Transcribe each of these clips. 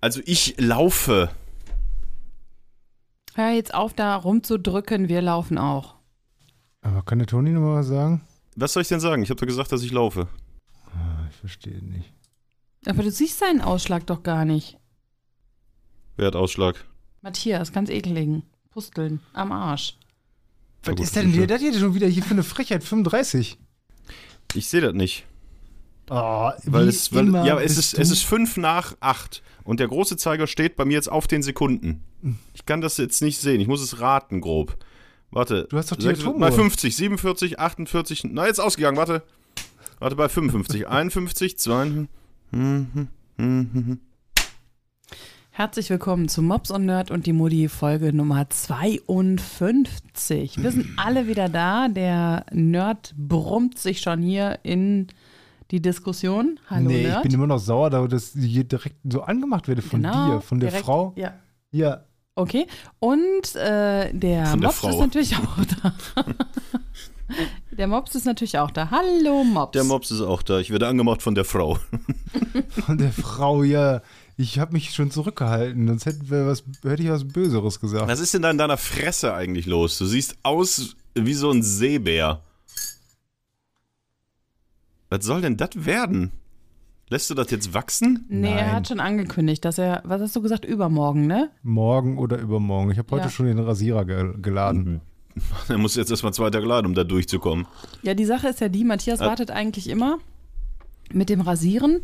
Also ich laufe. Hör jetzt auf, da rumzudrücken, wir laufen auch. Aber kann der Toni noch mal was sagen? Was soll ich denn sagen? Ich habe doch gesagt, dass ich laufe. Ah, ich verstehe nicht. Aber du siehst seinen Ausschlag doch gar nicht. Wer hat Ausschlag? Matthias, ganz ekligen. Pusteln am Arsch. Was gut, ist denn hier, das hier schon wieder hier für eine Frechheit? 35. Ich sehe das nicht. Oh, Weil wie es, weil, immer ja, es bist ist, du- es ist fünf nach acht. Und der große Zeiger steht bei mir jetzt auf den Sekunden. Ich kann das jetzt nicht sehen. Ich muss es raten, grob. Warte. Du hast doch die Sechs- Atomuhr. Bei 50, 47, 48. Na, jetzt ausgegangen, warte. Warte, bei 55, 51, 2. Herzlich willkommen zu Mops und Nerd und die Mutti Folge Nummer 52. Wir sind alle wieder da. Der Nerd brummt sich schon hier in die Diskussion. Hallo nee, Nerd. ich bin immer noch sauer, da- dass ich hier direkt so angemacht werde von genau, dir, von der direkt- Frau. Ja. Ja, Okay. Und äh, der Von der Mops Frau. ist natürlich auch da. der Mops ist natürlich auch da. Hallo Mops. Der Mops ist auch da. Ich werde angemacht von der Frau. von der Frau, ja. Ich habe mich schon zurückgehalten, sonst hätte, was, hätte ich was Böseres gesagt. Was ist denn da in deiner Fresse eigentlich los? Du siehst aus wie so ein Seebär. Was soll denn das werden? Lässt du das jetzt wachsen? nee, er Nein. hat schon angekündigt, dass er, was hast du gesagt, übermorgen, ne? Morgen oder übermorgen. Ich habe heute Ja. schon den Rasierer ge geladen. Er muss jetzt erstmal zwei Tage laden, um da durchzukommen. Ja, die Sache ist ja die, Matthias Äh. wartet eigentlich immer mit dem Rasieren,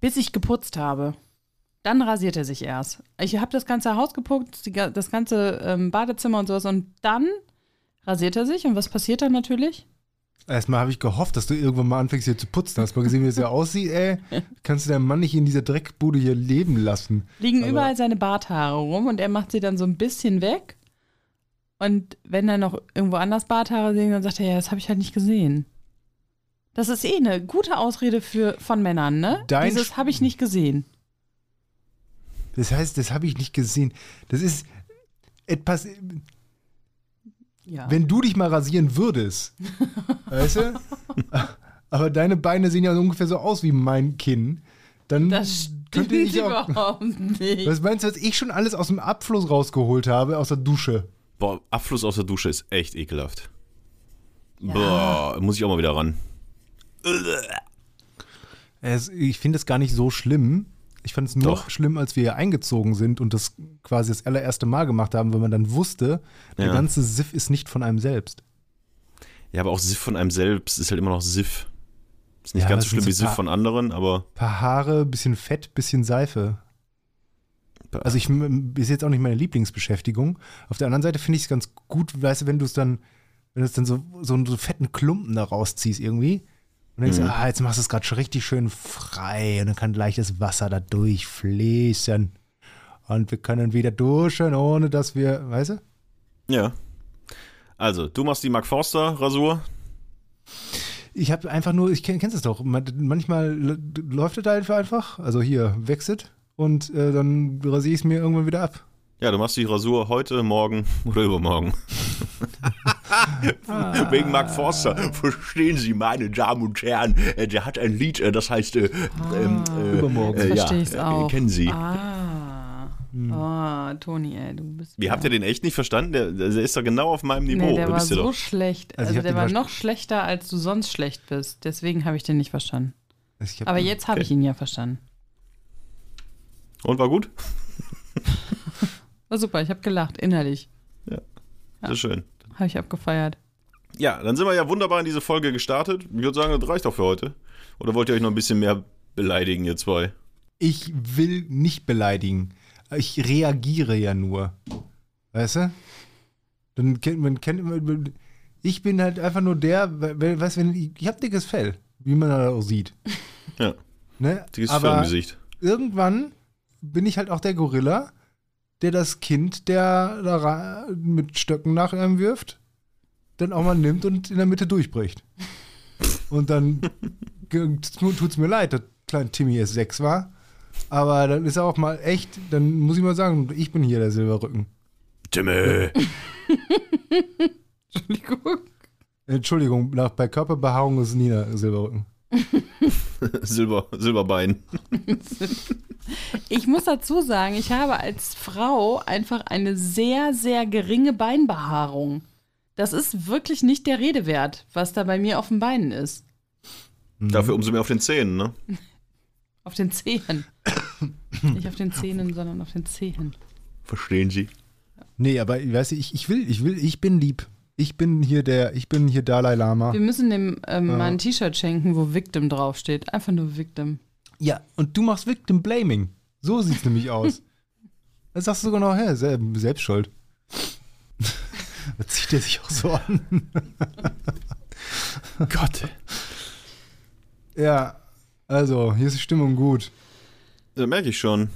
bis ich geputzt habe. Dann rasiert er sich erst. Ich habe das ganze Haus geputzt, die, das ganze ähm, Badezimmer und sowas und dann rasiert er sich und was passiert dann natürlich? Erstmal habe ich gehofft, dass du irgendwann mal anfängst hier zu putzen. Hast mal gesehen, wie es hier aussieht, ey? Kannst du deinen Mann nicht in dieser Dreckbude hier leben lassen? Liegen Aber- überall seine Barthaare rum und er macht sie dann so ein bisschen weg. Und wenn er noch irgendwo anders Barthaare sehen, dann sagt er, ja, das habe ich halt nicht gesehen. Das ist eh eine gute Ausrede für, von Männern, ne? Dein Dieses habe ich nicht gesehen. Das heißt, das habe ich nicht gesehen. Das ist etwas, Ja. wenn du dich mal rasieren würdest, weißt du? Aber deine Beine sehen ja ungefähr so aus wie mein Kinn. Dann Das stimmt könnte ich auch. überhaupt nicht. Was meinst du, was ich schon alles aus dem Abfluss rausgeholt habe, aus der Dusche? Boah, Abfluss aus der Dusche ist echt ekelhaft. Boah, muss ich auch mal wieder ran. Es, ich finde es gar nicht so schlimm. Ich fand es nur Doch. schlimm, als wir hier eingezogen sind und das quasi das allererste Mal gemacht haben, weil man dann wusste, der Ja. ganze Siff ist nicht von einem selbst. Ja, aber auch Siff von einem selbst ist halt immer noch Siff. Ist nicht Ja, ganz so schlimm wie Siff von anderen, aber Paar Haare, bisschen Fett, bisschen Seife. Also ich ist jetzt auch nicht meine Lieblingsbeschäftigung. Auf der anderen Seite finde ich es ganz gut, weißt du, wenn du es dann, wenn du es dann so, so einen so fetten Klumpen da rausziehst irgendwie und denkst, Mhm. ah, jetzt machst du es gerade schon richtig schön frei und dann kann gleich das Wasser da durchfließen und wir können wieder duschen, ohne dass wir, weißt du? ja. Also, du machst die Mark Forster Rasur. Ich habe einfach nur, ich kenn, kennst es doch, man- manchmal läuft es halt einfach, also hier, wechselt und äh, dann rasiere ich es mir irgendwann wieder ab. Ja, du machst die Rasur heute, morgen oder übermorgen. Wegen Mark Forster. Verstehen Sie, meine Damen und Herren, äh, der hat ein Lied, äh, das heißt äh, ähm, äh, Übermorgen. äh, ja, verstehe ich's äh, auch. Kennen Sie. Ah. Oh, Toni, ey, du bist. Wie habt ihr den echt nicht verstanden? Der, der ist doch genau auf meinem Niveau. Nee, der war so doch. schlecht. Also Also, der den war noch schlechter, als du sonst schlecht bist. Deswegen habe ich den nicht verstanden. Ich hab- Aber jetzt habe Okay. ich ihn ja verstanden. Und war gut? War super, ich habe gelacht, innerlich. Ja. Sehr schön. Habe ich abgefeiert. Ja, dann sind wir ja wunderbar in diese Folge gestartet. Ich würde sagen, das reicht auch für heute. Oder wollt ihr euch noch ein bisschen mehr beleidigen, ihr zwei? Ich will nicht beleidigen. Ich reagiere ja nur. Weißt du? Dann kennt man kennt man, ich bin halt einfach nur der, weil- weißt du, wenn ich, ich habe dickes Fell, wie man da auch sieht. Ja, Ne? dickes Fell im Aber Gesicht. irgendwann bin ich halt auch der Gorilla, der das Kind, der da mit Stöcken nach einem wirft, dann auch mal nimmt und in der Mitte durchbricht. Und dann ge- tut's mir leid, dass klein Timmy erst sechs war. Aber dann ist er auch mal echt, dann muss ich mal sagen, ich bin hier der Silberrücken. Timmy! Entschuldigung. Entschuldigung, nach, bei Körperbehaarung ist Nina Silberrücken. Silber, Silberbein. Ich muss dazu sagen, ich habe als Frau einfach eine sehr, sehr geringe Beinbehaarung. Das ist wirklich nicht der Rede wert, was da bei mir auf den Beinen ist. Dafür umso mehr auf den Zähnen, ne? Auf den Zehen. Nicht auf den Zähnen, sondern auf den Zehen. Verstehen Sie? Nee, aber weißt du, ich, ich will, ich will, ich bin lieb. Ich bin hier der, ich bin hier Dalai Lama. Wir müssen dem ähm, mal ein T-Shirt schenken, wo Victim draufsteht. Einfach nur Victim. Ja, und du machst Victim Blaming. So sieht's nämlich aus. Das sagst du sogar noch, hä, sel selbst schuld. da zieht er sich auch so an. Gott. Ja, also, hier ist die Stimmung gut. Da merke ich schon.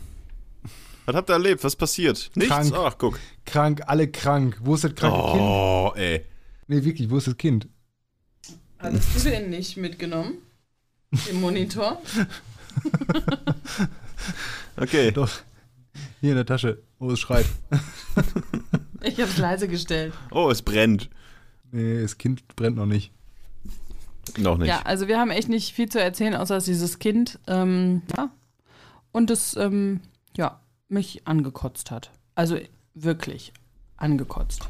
Was habt ihr erlebt? Was passiert? Nichts? Krank. Ach, guck. Krank, alle krank. Wo ist das kranke Kind? Oh, ey. Nee, wirklich, wo ist das Kind? Hattest du den nicht mitgenommen? Den Monitor? Okay. Doch. Hier in der Tasche. Oh, es schreit. Ich hab's leise gestellt. Oh, es brennt. Nee, das Kind brennt noch nicht. Noch nicht. Ja, also wir haben echt nicht viel zu erzählen, außer dass dieses Kind, ähm, ja, und es, ähm, ja, mich angekotzt hat. Also wirklich angekotzt.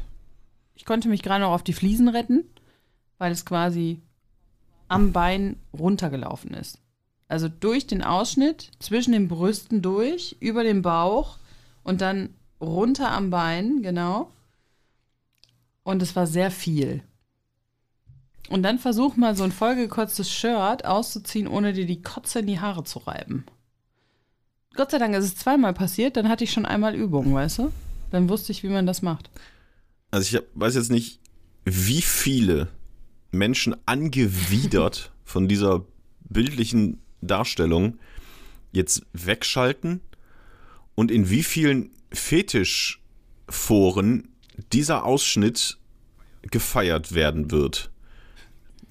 Ich konnte mich gerade noch auf die Fliesen retten, weil es quasi am Bein runtergelaufen ist. Also durch den Ausschnitt, zwischen den Brüsten durch, über den Bauch und dann runter am Bein, genau. Und es war sehr viel. Und dann versuch mal so ein vollgekotztes Shirt auszuziehen, ohne dir die Kotze in die Haare zu reiben. Gott sei Dank ist es zweimal passiert, dann hatte ich schon einmal Übung, weißt du? Dann wusste ich, wie man das macht. Also ich hab, weiß jetzt nicht, wie viele Menschen angewidert von dieser bildlichen Darstellung jetzt wegschalten und in wie vielen Fetischforen dieser Ausschnitt gefeiert werden wird.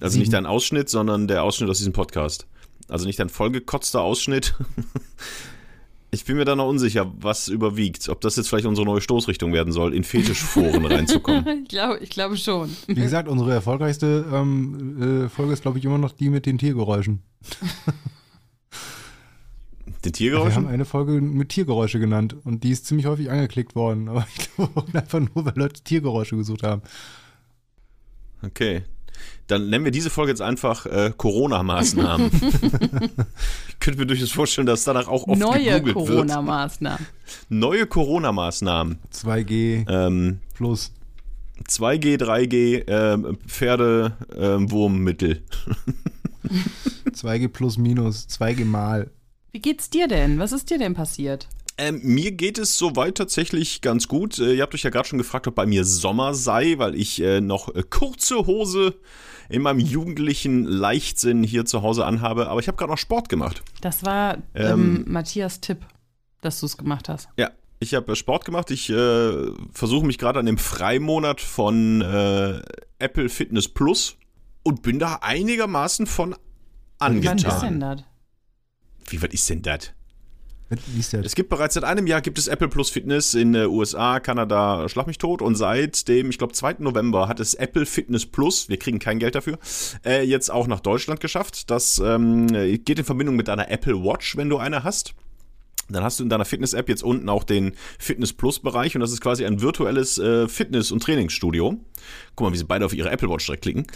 Also nicht dein Ausschnitt, sondern der Ausschnitt aus diesem Podcast. Also nicht ein vollgekotzter Ausschnitt. Ich bin mir da noch unsicher, was überwiegt. Ob das jetzt vielleicht unsere neue Stoßrichtung werden soll, in Fetischforen reinzukommen. Ich glaube, ich glaube schon. Wie gesagt, unsere erfolgreichste ähm, äh, Folge ist, glaube ich, immer noch die mit den Tiergeräuschen. Den Wir haben Tiergeräuschen? eine Folge mit Tiergeräusche genannt und die ist ziemlich häufig angeklickt worden. Aber ich glaube einfach nur, weil Leute Tiergeräusche gesucht haben. Okay. Dann nennen wir diese Folge jetzt einfach äh, Corona-Maßnahmen. ich könnte mir durchaus vorstellen, dass danach auch oft Neue. Corona-Maßnahmen. Neue Corona-Maßnahmen. 2G Ähm, plus. 2G, 3G, ähm, Pferdewurmmittel. 2G plus minus. 2G mal. Wie geht's dir denn? Was ist dir denn passiert? Ähm, mir geht es soweit tatsächlich ganz gut. Äh, ihr habt euch ja gerade schon gefragt, ob bei mir Sommer sei, weil ich äh, noch äh, kurze Hose in meinem jugendlichen Leichtsinn hier zu Hause anhabe. Aber ich habe gerade noch Sport gemacht. Das war ähm, Matthias Tipp, dass du es gemacht hast. Ja, ich habe Sport gemacht. Ich äh, versuche mich gerade an dem Freimonat von äh, Apple Fitness Plus und bin da einigermaßen von Wann ist denn angetan. das? Wie was ist denn das? Es gibt bereits seit einem Jahr gibt es Apple Plus Fitness in äh, USA, Kanada, schlag mich tot. Und seit dem, ich glaube, 2. November hat es Apple Fitness Plus, wir kriegen kein Geld dafür, äh, jetzt auch nach Deutschland geschafft. Das ähm, geht in Verbindung mit deiner Apple Watch, wenn du eine hast. Dann hast du in deiner Fitness-App jetzt unten auch den Fitness Plus-Bereich und das ist quasi ein virtuelles äh, Fitness- und Trainingsstudio. Guck mal, wie sie beide auf ihre Apple Watch direkt klicken.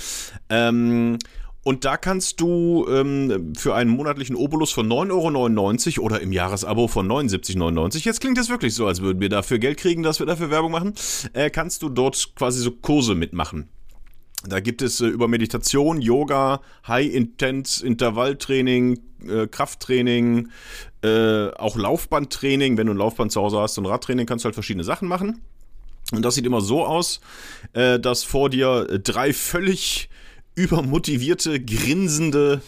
Ähm, und da kannst du ähm, für einen monatlichen Obolus von 9,99 Euro oder im Jahresabo von 79,99 Euro, jetzt klingt das wirklich so, als würden wir dafür Geld kriegen, dass wir dafür Werbung machen, äh, kannst du dort quasi so Kurse mitmachen. Da gibt es äh, über Meditation, Yoga, High-Intense Intervalltraining, äh, Krafttraining, äh, auch Laufbandtraining. Wenn du ein Laufband zu Hause hast und Radtraining, kannst du halt verschiedene Sachen machen. Und das sieht immer so aus, äh, dass vor dir äh, drei völlig übermotivierte, grinsende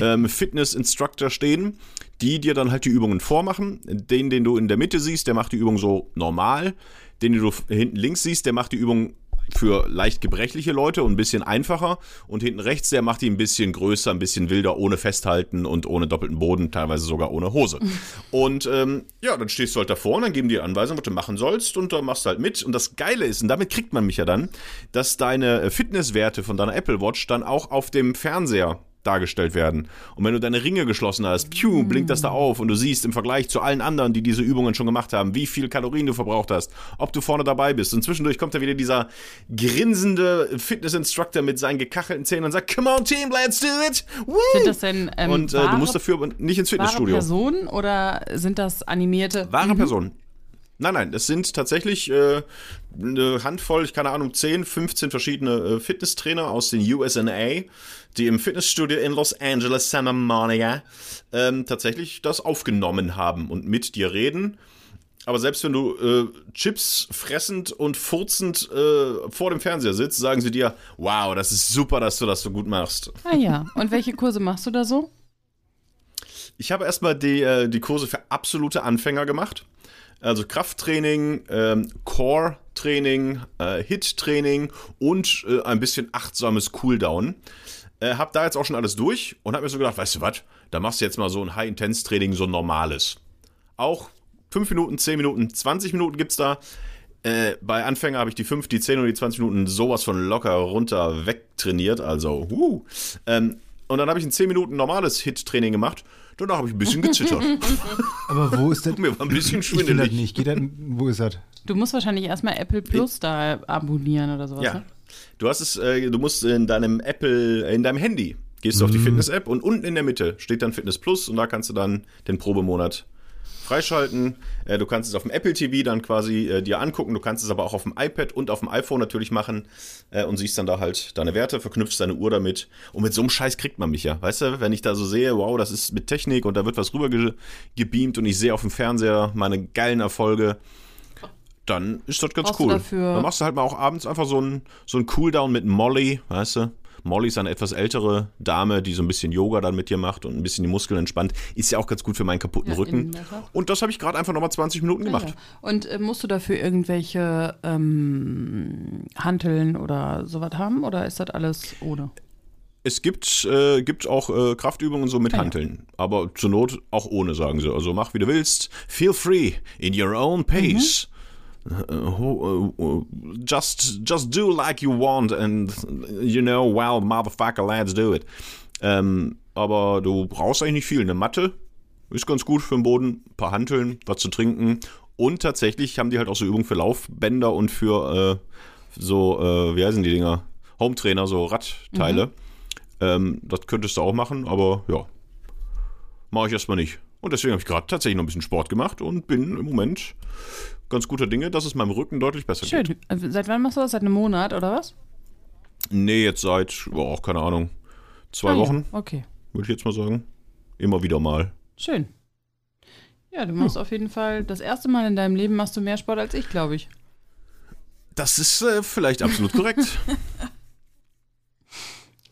ähm, Fitness-Instructor stehen, die dir dann halt die Übungen vormachen. Den, den du in der Mitte siehst, der macht die Übung so normal. Den, den du hinten links siehst, der macht die Übung für leicht gebrechliche Leute und ein bisschen einfacher. Und hinten rechts, der macht die ein bisschen größer, ein bisschen wilder, ohne Festhalten und ohne doppelten Boden, teilweise sogar ohne Hose. Und ähm, ja, dann stehst du halt davor und dann geben die Anweisungen, was du machen sollst und dann machst du halt mit. Und das Geile ist, und damit kriegt man mich ja dann, dass deine äh, Fitnesswerte von deiner Apple Watch dann auch auf dem Fernseher dargestellt werden. Und wenn du deine Ringe geschlossen hast, piu, blinkt das da auf und du siehst im Vergleich zu allen anderen, die diese Übungen schon gemacht haben, wie viel Kalorien du verbraucht hast, ob du vorne dabei bist. Und zwischendurch kommt da wieder dieser grinsende Fitness-Instructor mit seinen gekachelten Zähnen und sagt, come on Team, let's do it! Woo! Sind das denn ähm, und äh, wahre, du musst dafür nicht ins wahre Fitnessstudio. Personen oder sind das animierte? Wahre Personen. Nein, nein, es sind tatsächlich äh, eine Handvoll, ich keine Ahnung, 10, 15 verschiedene äh, Fitnesstrainer aus den USA, die im Fitnessstudio in Los Angeles, Santa Monica, ähm, tatsächlich das aufgenommen haben und mit dir reden. Aber selbst wenn du äh, Chips fressend und furzend äh, vor dem Fernseher sitzt, sagen sie dir, wow, das ist super, dass du das so gut machst. Ah ja. Und welche Kurse machst du da so? Ich habe erstmal die, äh, die Kurse für absolute Anfänger gemacht. Also Krafttraining, ähm, Core-Training, äh, Hit-Training und äh, ein bisschen achtsames Cooldown. Äh, hab da jetzt auch schon alles durch und hab mir so gedacht, weißt du was, da machst du jetzt mal so ein High-Intense-Training, so ein normales. Auch 5 Minuten, 10 Minuten, 20 Minuten gibt's da. Äh, bei Anfänger habe ich die 5, die 10 und die 20 Minuten sowas von locker runter wegtrainiert. Also, wuh. Ähm, und dann habe ich ein 10 Minuten normales Hit-Training gemacht. Danach habe ich ein bisschen gezittert. Aber wo ist das? Mir war ein bisschen Ich schwindelig. nicht. Geht das, wo ist das? Du musst wahrscheinlich erstmal Apple Plus da abonnieren oder sowas. Ja. Ne? Du hast es, äh, du musst in deinem Apple, in deinem Handy, gehst du auf die Fitness-App und unten in der Mitte steht dann Fitness Plus und da kannst du dann den Probemonat freischalten. Äh, du kannst es auf dem Apple TV dann quasi äh, dir angucken. Du kannst es aber auch auf dem iPad und auf dem iPhone natürlich machen äh, und siehst dann da halt deine Werte, verknüpfst deine Uhr damit. Und mit so einem Scheiß kriegt man mich ja. Weißt du, wenn ich da so sehe, wow, das ist mit Technik und da wird was rüber ge gebeamt und ich sehe auf dem Fernseher meine geilen Erfolge. Dann ist das ganz Brauchst cool. Dann machst du halt mal auch abends einfach so ein, so ein Cooldown mit Molly, weißt du? Molly ist eine etwas ältere Dame, die so ein bisschen Yoga dann mit dir macht und ein bisschen die Muskeln entspannt. Ist ja auch ganz gut für meinen kaputten Ja, Rücken. Und das habe ich gerade einfach nochmal 20 Minuten gemacht. Ja. Und äh, musst du dafür irgendwelche ähm, Hanteln oder sowas haben oder ist das alles ohne? Es gibt, äh, gibt auch äh, Kraftübungen so mit Ah, ja. Hanteln. Aber zur Not auch ohne, sagen sie. Also mach wie du willst. Feel free in your own pace. Uh, just, just do like you want and you know, well, motherfucker, let's do it. Ähm, aber du brauchst eigentlich nicht viel. Eine Matte ist ganz gut für den Boden, ein paar Hanteln, was zu trinken. Und tatsächlich haben die halt auch so Übungen für Laufbänder und für äh, so, äh, wie heißen die Dinger? Hometrainer, so Radteile. Ähm, das könntest du auch machen, aber ja, mache ich erstmal nicht. Und deswegen habe ich gerade tatsächlich noch ein bisschen Sport gemacht und bin im Moment ganz guter Dinge, dass es meinem Rücken deutlich besser geht. Schön. Äh, Seit wann machst du das? Seit einem Monat oder was? Nee, jetzt seit, oh, keine Ahnung, zwei Ah, ja. Wochen, Okay. würde ich jetzt mal sagen. Immer wieder mal. Schön. Ja, du machst auf jeden Fall das erste Mal in deinem Leben machst du mehr Sport als ich, glaube ich. Das ist äh, vielleicht absolut korrekt.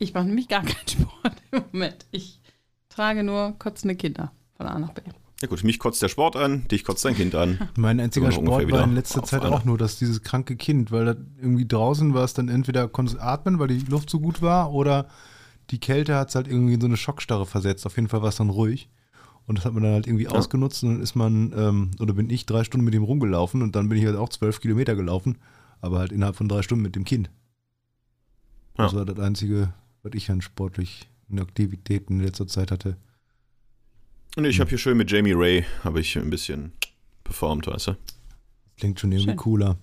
Ich mache nämlich gar keinen Sport im Moment. Ich trage nur kotzende Kinder von A nach B. Ja gut, mich kotzt der Sport an, dich kotzt dein Kind an. Mein einziger Sport war in letzter Zeit einer. auch nur, dass dieses kranke Kind, weil das irgendwie draußen war es dann entweder konntest du atmen, weil die Luft so gut war, oder die Kälte hat es halt irgendwie in so eine Schockstarre versetzt. Auf jeden Fall war es dann ruhig. Und das hat man dann halt irgendwie ausgenutzt und dann ist man, ähm, oder bin ich drei Stunden mit ihm rumgelaufen und dann bin ich halt auch zwölf Kilometer gelaufen, aber halt innerhalb von drei Stunden mit dem Kind. Das Ja. war das Einzige, was ich an sportlichen Aktivitäten in letzter Zeit hatte. Und ich habe hier schön mit Jamie Ray, habe ich ein bisschen performt, weißt du? Klingt schon irgendwie Schön. cooler.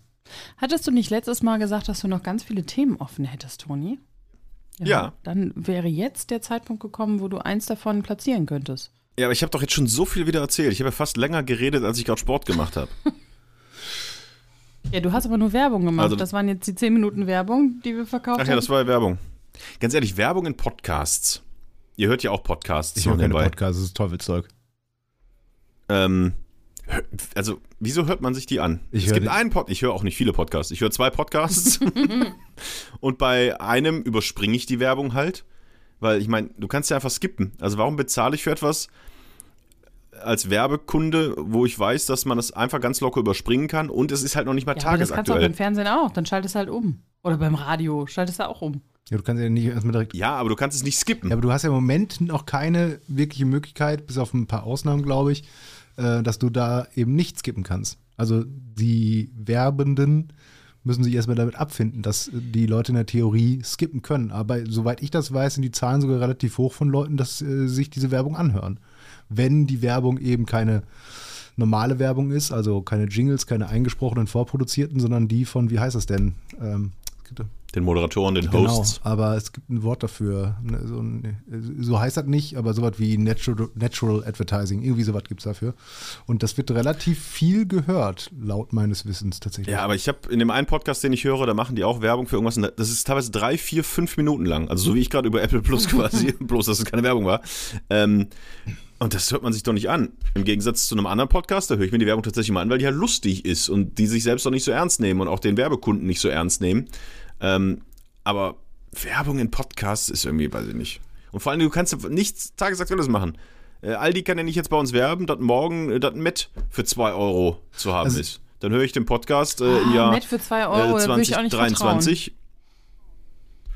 Hattest du nicht letztes Mal gesagt, dass du noch ganz viele Themen offen hättest, Toni? Ja. Dann wäre jetzt der Zeitpunkt gekommen, wo du eins davon platzieren könntest. Ja, aber ich habe doch jetzt schon so viel wieder erzählt. Ich habe ja fast länger geredet, als ich gerade Sport gemacht habe. Ja, du hast aber nur Werbung gemacht. Also- das waren jetzt die 10 Minuten Werbung, die wir verkauft Ach ja, haben. das war ja Werbung. Ganz ehrlich, Werbung in Podcasts. Ihr hört ja auch Podcasts. Ich höre keine. Podcasts, das ist Teufelszeug. Ähm, also, wieso hört man sich die an? Ich es höre gibt einen Pod, ich höre auch nicht viele Podcasts. Ich höre zwei Podcasts. und bei einem überspringe ich die Werbung halt. Weil ich meine, du kannst ja einfach skippen. Also warum bezahle ich für etwas als Werbekunde, wo ich weiß, dass man das einfach ganz locker überspringen kann und es ist halt noch nicht mal ja, aber das kannst du auch tagesaktuell. beim Fernsehen auch. Dann schaltest du halt um. Oder beim Radio schaltest du auch um. Ja, du kannst ja nicht erstmal direkt. Ja, aber du kannst es nicht skippen. Ja, aber du hast ja im Moment noch keine wirkliche Möglichkeit, bis auf ein paar Ausnahmen, glaube ich, äh, dass du da eben nicht skippen kannst. Also die Werbenden müssen sich erstmal damit abfinden, dass die Leute in der Theorie skippen können. Aber soweit ich das weiß, sind die Zahlen sogar relativ hoch von Leuten, dass äh, sich diese Werbung anhören. Wenn die Werbung eben keine normale Werbung ist, also keine Jingles, keine eingesprochenen vorproduzierten, sondern die von, wie heißt das denn? Ähm, den Moderatoren, den genau, Hosts. aber es gibt ein Wort dafür. Ne, So, so heißt das nicht, aber sowas wie Natural, Natural Advertising, irgendwie sowas gibt es dafür. Und das wird relativ viel gehört, laut meines Wissens tatsächlich. Ja, aber ich habe in dem einen Podcast, den ich höre, da machen die auch Werbung für irgendwas. Das ist teilweise drei, vier, fünf Minuten lang. Also so wie ich gerade über Apple Plus quasi, bloß dass es keine Werbung war. Ähm, und das hört man sich doch nicht an. Im Gegensatz zu einem anderen Podcast, da höre ich mir die Werbung tatsächlich mal an, weil die halt lustig ist und die sich selbst doch nicht so ernst nehmen und auch den Werbekunden nicht so ernst nehmen. Ähm, aber Werbung in Podcasts ist irgendwie, weiß ich nicht. Und vor allem, du kannst nichts Tagesaktuelles machen. Äh, Aldi kann ja nicht jetzt bei uns werben, dass morgen äh, das Met für 2 Euro zu haben Also- ist. Dann höre ich den Podcast äh, im Ah, Jahr Met für 2 Euro, äh, da würde ich auch nicht 2023.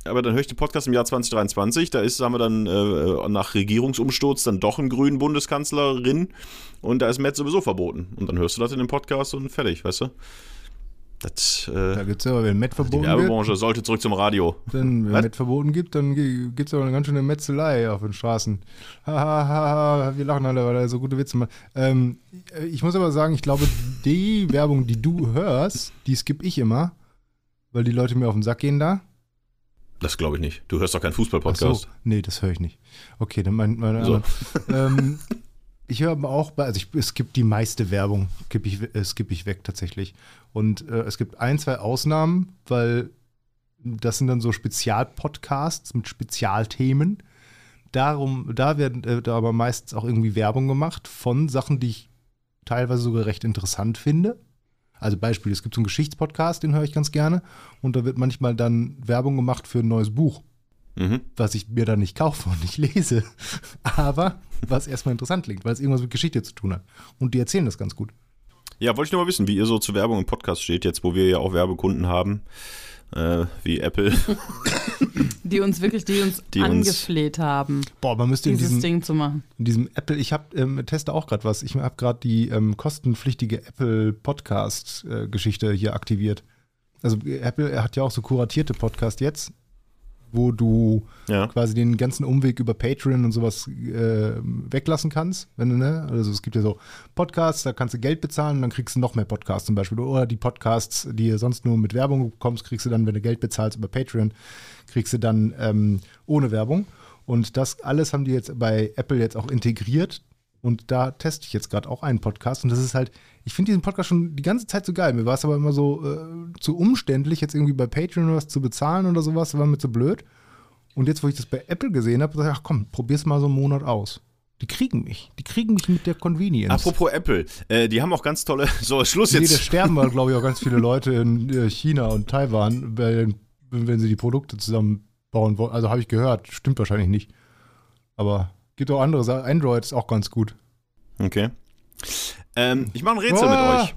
Aber dann höre ich den Podcast im Jahr 2023. Da ist, haben wir dann äh, nach Regierungsumsturz dann doch einen grünen Bundeskanzlerin und da ist Met sowieso verboten. Und dann hörst du das in dem Podcast und fertig, weißt du? Das, Da äh, gibt es ja, wenn Met die verboten wird, Werbebranche sollte zurück zum Radio. dann, wenn Was? Met verboten gibt, dann gibt es aber eine ganz schöne Metzelei auf den Straßen. Hahaha, wir lachen alle, weil er so gute Witze macht. Ähm, ich muss aber sagen, ich glaube, die Werbung, die du hörst, die skippe ich immer, weil die Leute mir auf den Sack gehen da. Das glaube ich nicht. Du hörst doch keinen Fußball-Podcast. so, nee, das höre ich nicht. Okay, dann mein, meine So. ähm, Ich höre aber auch, bei, also ich, es gibt die meiste Werbung, skippe ich, äh, skippe ich weg tatsächlich. Und äh, es gibt ein, zwei Ausnahmen, weil das sind dann so Spezialpodcasts mit Spezialthemen. Darum, da werden äh, da aber meistens auch irgendwie Werbung gemacht von Sachen, die ich teilweise sogar recht interessant finde. Also Beispiel, es gibt so einen Geschichtspodcast, den höre ich ganz gerne. Und da wird manchmal dann Werbung gemacht für ein neues Buch Mhm. was ich mir dann nicht kaufe und nicht lese, aber was erstmal interessant klingt, weil es irgendwas mit Geschichte zu tun hat. Und die erzählen das ganz gut. Ja, wollte ich nur mal wissen, wie ihr so zu Werbung im Podcast steht, jetzt wo wir ja auch Werbekunden haben, äh, wie Apple. Die uns wirklich, die uns Die uns- angefleht haben, Boah, man müsste in dieses diesem, Ding zu machen. in diesem Apple, ich habe ähm, teste auch gerade was. Ich habe gerade die ähm, kostenpflichtige Apple Podcast äh, Geschichte hier aktiviert. Also Apple hat ja auch so kuratierte Podcast jetzt, wo du Ja. quasi den ganzen Umweg über Patreon und sowas äh, weglassen kannst. Wenn du, ne? Also es gibt ja so Podcasts, da kannst du Geld bezahlen und dann kriegst du noch mehr Podcasts zum Beispiel. Oder die Podcasts, die du sonst nur mit Werbung bekommst, kriegst du dann, wenn du Geld bezahlst über Patreon, kriegst du dann ähm, ohne Werbung. Und das alles haben die jetzt bei Apple jetzt auch integriert. Und da teste ich jetzt gerade auch einen Podcast. Und das ist halt, ich finde diesen Podcast schon die ganze Zeit so geil. Mir war es aber immer so äh, zu umständlich, jetzt irgendwie bei Patreon was zu bezahlen oder sowas. War mir zu blöd. Und jetzt, wo ich das bei Apple gesehen habe, dachte ich, ach komm, probier's mal so einen Monat aus. Die kriegen mich. Die kriegen mich mit der Convenience. Apropos Apple, äh, die haben auch ganz tolle. So, Schluss nee, da jetzt. sterben aber, glaube ich, auch ganz viele Leute in äh, China und Taiwan, weil, wenn sie die Produkte zusammenbauen wollen. Also habe ich gehört, stimmt wahrscheinlich nicht. Aber gibt auch andere Sachen. Android ist auch ganz gut. Okay. Ähm, ich mache ein Rätsel mit Ah! euch.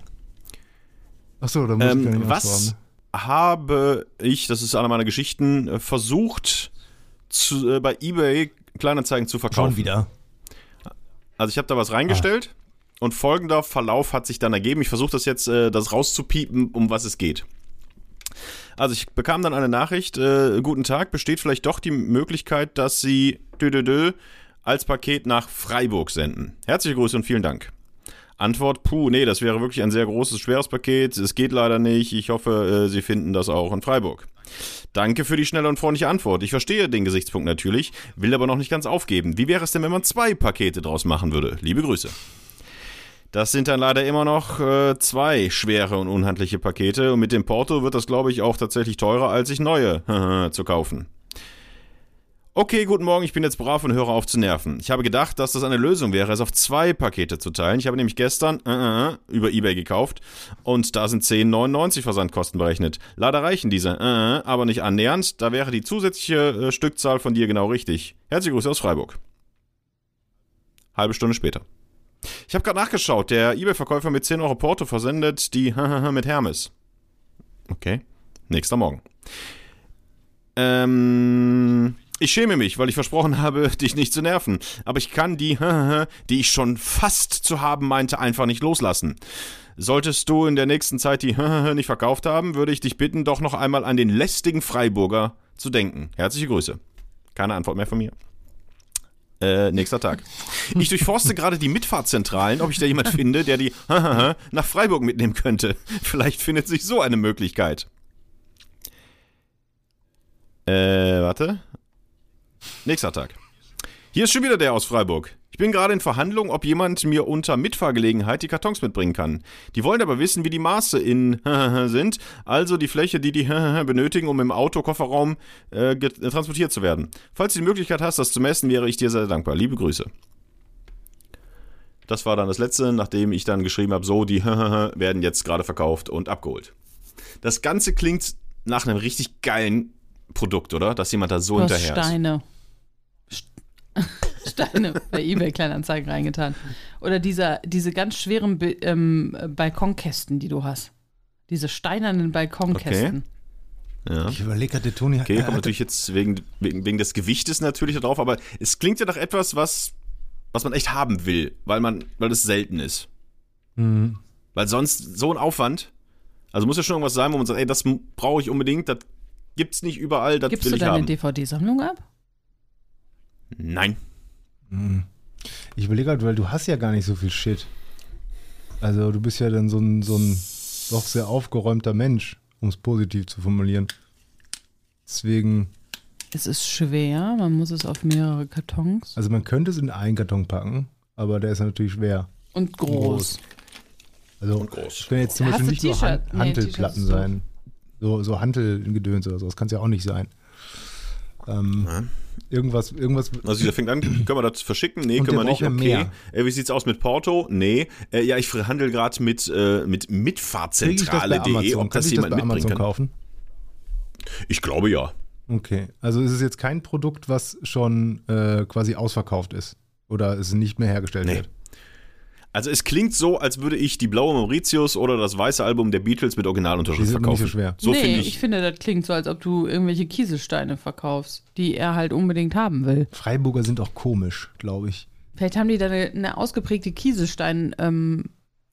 Achso, da muss ich gar Ähm, nicht was antworten, habe ich, das ist eine meiner Geschichten, äh, versucht, zu, äh, bei eBay Kleinanzeigen zu ne? verkaufen? Schon wieder. Also ich habe da was reingestellt und folgender Verlauf hat sich dann ergeben. Ich versuche das jetzt, äh, das rauszupiepen, um was es geht. Also ich bekam dann eine Nachricht, äh, guten Tag, besteht vielleicht doch die Möglichkeit, dass Sie dö, dö, dö, als Paket nach Freiburg senden. Herzliche Grüße und vielen Dank. Antwort, puh, nee, das wäre wirklich ein sehr großes, schweres Paket. Es geht leider nicht. Ich hoffe, äh, Sie finden das auch in Freiburg. Danke für die schnelle und freundliche Antwort. Ich verstehe den Gesichtspunkt natürlich, will aber noch nicht ganz aufgeben. Wie wäre es denn, wenn man zwei Pakete draus machen würde? Liebe Grüße. Das sind dann leider immer noch äh, zwei schwere und unhandliche Pakete und mit dem Porto wird das, glaube ich, auch tatsächlich teurer, als sich neue zu kaufen. Okay, guten Morgen, ich bin jetzt brav und höre auf zu nerven. Ich habe gedacht, dass das eine Lösung wäre, es auf zwei Pakete zu teilen. Ich habe nämlich gestern äh, äh, über Ebay gekauft und da sind 10,99 Versandkosten berechnet. Leider reichen diese, äh, aber nicht annähernd. Da wäre die zusätzliche äh, Stückzahl von dir genau richtig. Herzliche Grüße aus Freiburg. Halbe Stunde später. Ich habe gerade nachgeschaut, der Ebay-Verkäufer mit 10 Euro Porto versendet die mit Hermes. Okay. Nächster Morgen. Ähm, Ich schäme mich, weil ich versprochen habe, dich nicht zu nerven. Aber ich kann die, die ich schon fast zu haben meinte, einfach nicht loslassen. Solltest du in der nächsten Zeit die nicht verkauft haben, würde ich dich bitten, doch noch einmal an den lästigen Freiburger zu denken. Herzliche Grüße. Keine Antwort mehr von mir. Äh, nächster Tag. Ich durchforste gerade die Mitfahrzentralen, ob ich da jemand finde, der die nach Freiburg mitnehmen könnte. Vielleicht findet sich so eine Möglichkeit. Äh, warte. Nächster Tag. Hier ist schon wieder der aus Freiburg. Ich bin gerade in Verhandlung, ob jemand mir unter Mitfahrgelegenheit die Kartons mitbringen kann. Die wollen aber wissen, wie die Maße in sind, also die Fläche, die die benötigen, um im Autokofferraum äh, transportiert zu werden. Falls du die Möglichkeit hast, das zu messen, wäre ich dir sehr dankbar. Liebe Grüße. Das war dann das letzte, nachdem ich dann geschrieben habe, so, die werden jetzt gerade verkauft und abgeholt. Das Ganze klingt nach einem richtig geilen Produkt, oder? Dass jemand da so hinterher ist. Steine. Steine bei eBay Kleinanzeigen reingetan. Oder dieser, diese ganz schweren Be ähm, Balkonkästen, die du hast. Diese steinernen Balkonkästen. Ja. Ich überlege gerade, der Toni Okay, äh, kommt natürlich jetzt wegen, wegen, wegen des Gewichtes natürlich da drauf, aber es klingt ja nach etwas, was, was man echt haben will, weil man, weil es selten ist. Mhm. Weil sonst so ein Aufwand, also muss ja schon irgendwas sein, wo man sagt, ey, das brauche ich unbedingt, das gibt's nicht überall, das Gibst will du ich deine haben. DVD-Sammlung ab? Nein. Mhm. Ich überlege halt, weil du hast ja gar nicht so viel Shit. Also du bist ja dann so ein, so ein doch sehr aufgeräumter Mensch, um es positiv zu formulieren. Deswegen, Es ist schwer, man muss es auf mehrere Kartons. also man könnte es in einen Karton packen, aber der ist natürlich schwer. Und groß. Also Und groß. es können jetzt zum Hast Beispiel nicht nur? Han Nee, Hantelplatten T-Shirts sein. So, so Hantelgedöns oder so. Das kann es ja auch nicht sein. Ähm, Ja. irgendwas, irgendwas. Also dieser fängt an, können wir das verschicken? Nee, können der wir nicht. Okay. mehr. Äh, wie sieht's aus mit Porto? Nee. Äh, ja, ich handel gerade mit, äh, mit Mitfahrzentrale.de, ob Kann das ich das jemand bei mitbringen Amazon kann. kaufen? Ich glaube ja. Okay, also ist es jetzt kein Produkt, was schon äh, quasi ausverkauft ist oder es nicht mehr hergestellt Nee. wird. Also es klingt so, als würde ich die blaue Mauritius oder das weiße Album der Beatles mit Die Originalunterschrift sind nicht so verkaufen. schwer. So nee, finde ich, ich. finde, das klingt so, als ob du irgendwelche Kieselsteine verkaufst, die er halt unbedingt haben will. Freiburger sind auch komisch, glaube ich. Vielleicht haben die da eine, eine ausgeprägte Kieselstein, ähm,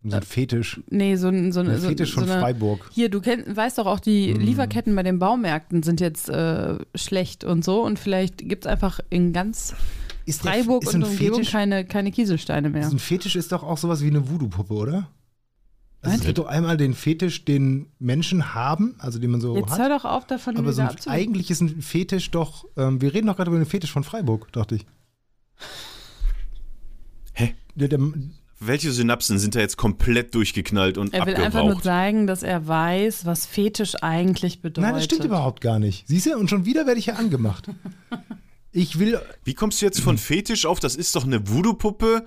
So ein Fetisch. nee, so, ein- so, Ein eine- so, Fetisch so von eine, Freiburg. Hier, du kenn, weißt doch auch, die Mm. Lieferketten bei den Baumärkten sind jetzt äh, schlecht und so und vielleicht gibt es einfach in ganz Ist Freiburg ist und ein Umgebung Fetisch, keine, keine Kieselsteine mehr. ist ein Fetisch ist doch auch sowas wie eine Voodoo-Puppe, oder? Also es gibt doch einmal den Fetisch, den Menschen haben, also den man so Jetzt hat. hör doch auf, davon Aber so ein, eigentlich ist ein Fetisch doch, ähm, wir reden doch gerade über den Fetisch von Freiburg, dachte ich. Hä? Der, der, Welche Synapsen sind da jetzt komplett durchgeknallt und Er will einfach nur abgeraucht? zeigen, dass er weiß, was Fetisch eigentlich bedeutet. nein, das stimmt überhaupt gar nicht. Siehst du, und schon wieder werde ich hier angemacht. Ich will, Wie kommst du jetzt von Fetisch auf, das ist doch eine Voodoo-Puppe?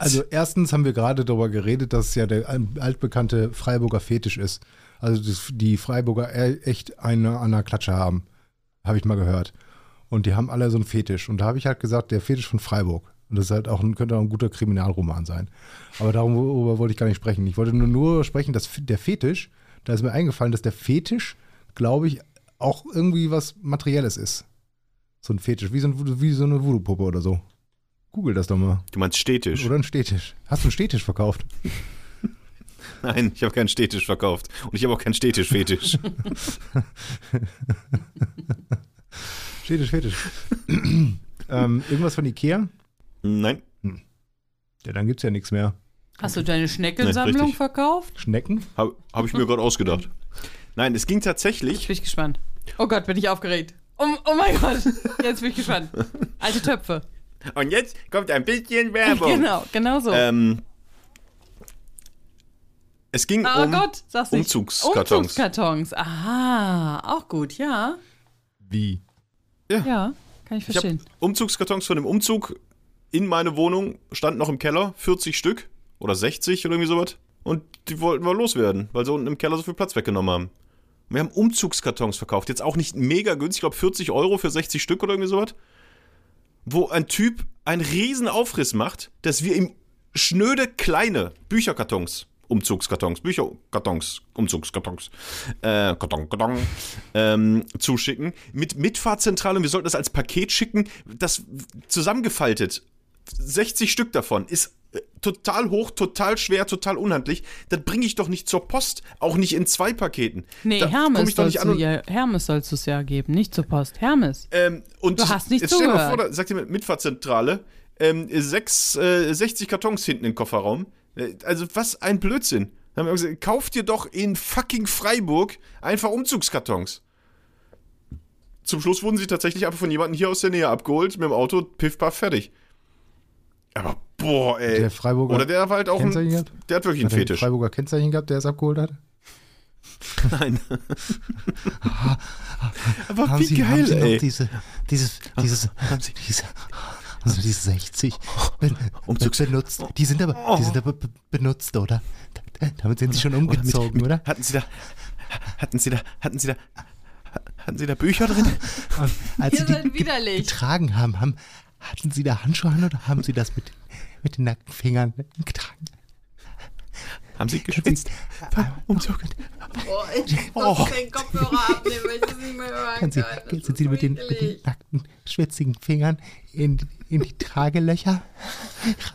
Also erstens haben wir gerade darüber geredet, dass es ja der altbekannte Freiburger Fetisch ist. Also dass die Freiburger e- echt eine an der Klatsche haben. Habe ich mal gehört. Und die haben alle so einen Fetisch. Und da habe ich halt gesagt, der Fetisch von Freiburg. Und das ist halt auch ein, könnte auch ein guter Kriminalroman sein. Aber darüber wollte ich gar nicht sprechen. Ich wollte nur, nur sprechen, dass der Fetisch, da ist mir eingefallen, dass der Fetisch, glaube ich, auch irgendwie was Materielles ist. So ein Fetisch, wie so, ein, wie so eine Voodoo-Puppe oder so. Google das doch mal. du meinst Städtisch? Oder ein Städtisch. Hast du einen Städtisch verkauft? Nein, ich habe keinen Städtisch verkauft. Und ich habe auch keinen Städtisch-Fetisch. Städtisch, Fetisch. ähm, irgendwas von Ikea? Nein. Ja, dann gibt es ja nichts mehr. Hast du deine Schneckensammlung richtig. verkauft? Schnecken? Habe hab ich mir gerade ausgedacht. Nein, es ging Jetzt tatsächlich. bin ich gespannt. Oh Gott, bin ich aufgeregt. Oh, oh mein Gott, jetzt bin ich gespannt. Alte Töpfe. Und jetzt kommt ein bisschen Werbung. Genau, genau so. Ähm, es ging oh um Gott. Umzugskartons. Umzugskartons. Aha, auch gut, ja. Wie? Ja, kann ich Ich habe verstehen. Umzugskartons von dem Umzug in meine Wohnung, stand noch im Keller, 40 Stück oder 60 oder irgendwie sowas. Und die wollten wir loswerden, weil sie unten im Keller so viel Platz weggenommen haben. Wir haben Umzugskartons verkauft. Jetzt auch nicht mega günstig, ich glaube 40 Euro für 60 Stück oder irgendwie sowas. Wo ein Typ einen riesen Aufriss macht, dass wir ihm schnöde kleine Bücherkartons Umzugskartons, Bücherkartons, Umzugskartons, äh, Karton, Karton, ähm, zuschicken. Mit Mitfahrzentrale, und wir sollten das als Paket schicken, das zusammengefaltet. 60 Stück davon ist total hoch, total schwer, total unhandlich. Das bringe ich doch nicht zur Post, auch nicht in zwei Paketen. Nee, da Hermes ich doch nicht sollst, an du ja, Hermes sollst du es ja geben, nicht zur Post. Hermes. ähm, und Du hast nicht jetzt stell dir mal zugehört. vor, da sagt ihr Mitfahrzentrale, ähm, sechs, äh, 60 Kartons hinten im Kofferraum. Äh, Also was ein Blödsinn. Dann haben wir gesagt, kauft dir doch in fucking Freiburg einfach Umzugskartons. Zum Schluss wurden sie tatsächlich einfach von jemandem hier aus der Nähe abgeholt, mit dem Auto, piff, paff, fertig. Aber boah, ey. Der Freiburger Oder der war halt auch ein, Kennzeichen gehabt? der hat wirklich einen Hat er ein Fetisch. Freiburger Kennzeichen gehabt, der es abgeholt hat? Nein. Aber Haben wie Sie, geil, haben Sie ey. diese, dieses, dieses, diese, also diese 60 ben, Umzugs- benutzt. Die sind aber, die sind aber be- benutzt, oder? Da- Damit sind Sie schon Oder mit- umgezogen, mit, oder? Hatten Sie da, hatten Sie da, hatten Sie da, hatten Sie da Bücher drin? Als Sie Ihr die seid ge- widerlich. getragen haben, haben, hatten Sie da Handschuhe an oder haben Sie das mit, mit den nackten Fingern getragen? Haben Sie geschwitzt? Umzug. Oh, ich muss den Kopfhörer abnehmen, weil ich das nicht mehr hören Kann Sie, kann. Sind Sie mit den, mit den nackten, schwitzigen Fingern in, in die Tragelöcher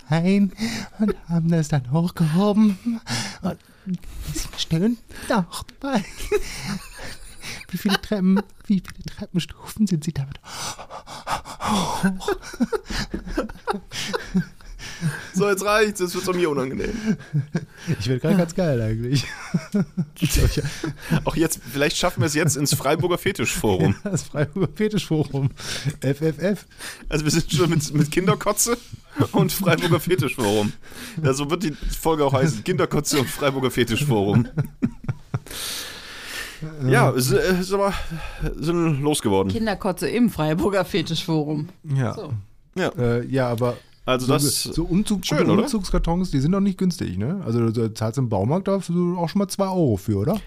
rein und haben das dann hochgehoben und Sie stöhnen dabei. Wie viele Treppen, wie viele Treppenstufen sind Sie damit? So, jetzt reicht's, jetzt wird's auch mir unangenehm. Ich werde gerade ganz geil eigentlich. Auch jetzt, vielleicht schaffen wir es jetzt ins Freiburger Fetischforum. Das Freiburger Fetischforum. FFF. Also wir sind schon mit, mit Kinderkotze und Freiburger Fetischforum. Ja, so wird die Folge auch heißen. Kinderkotze und Freiburger Fetischforum. Ja, ist, äh, ist aber sind losgeworden. Kinderkotze im Freiburger Fetischforum. Ja. So. Ja, Äh, ja, aber also so, das. so Umzug, schön? Umzugskartons, die sind doch nicht günstig, ne? Also du zahlst im Baumarkt da auch schon mal 2 Euro für, oder?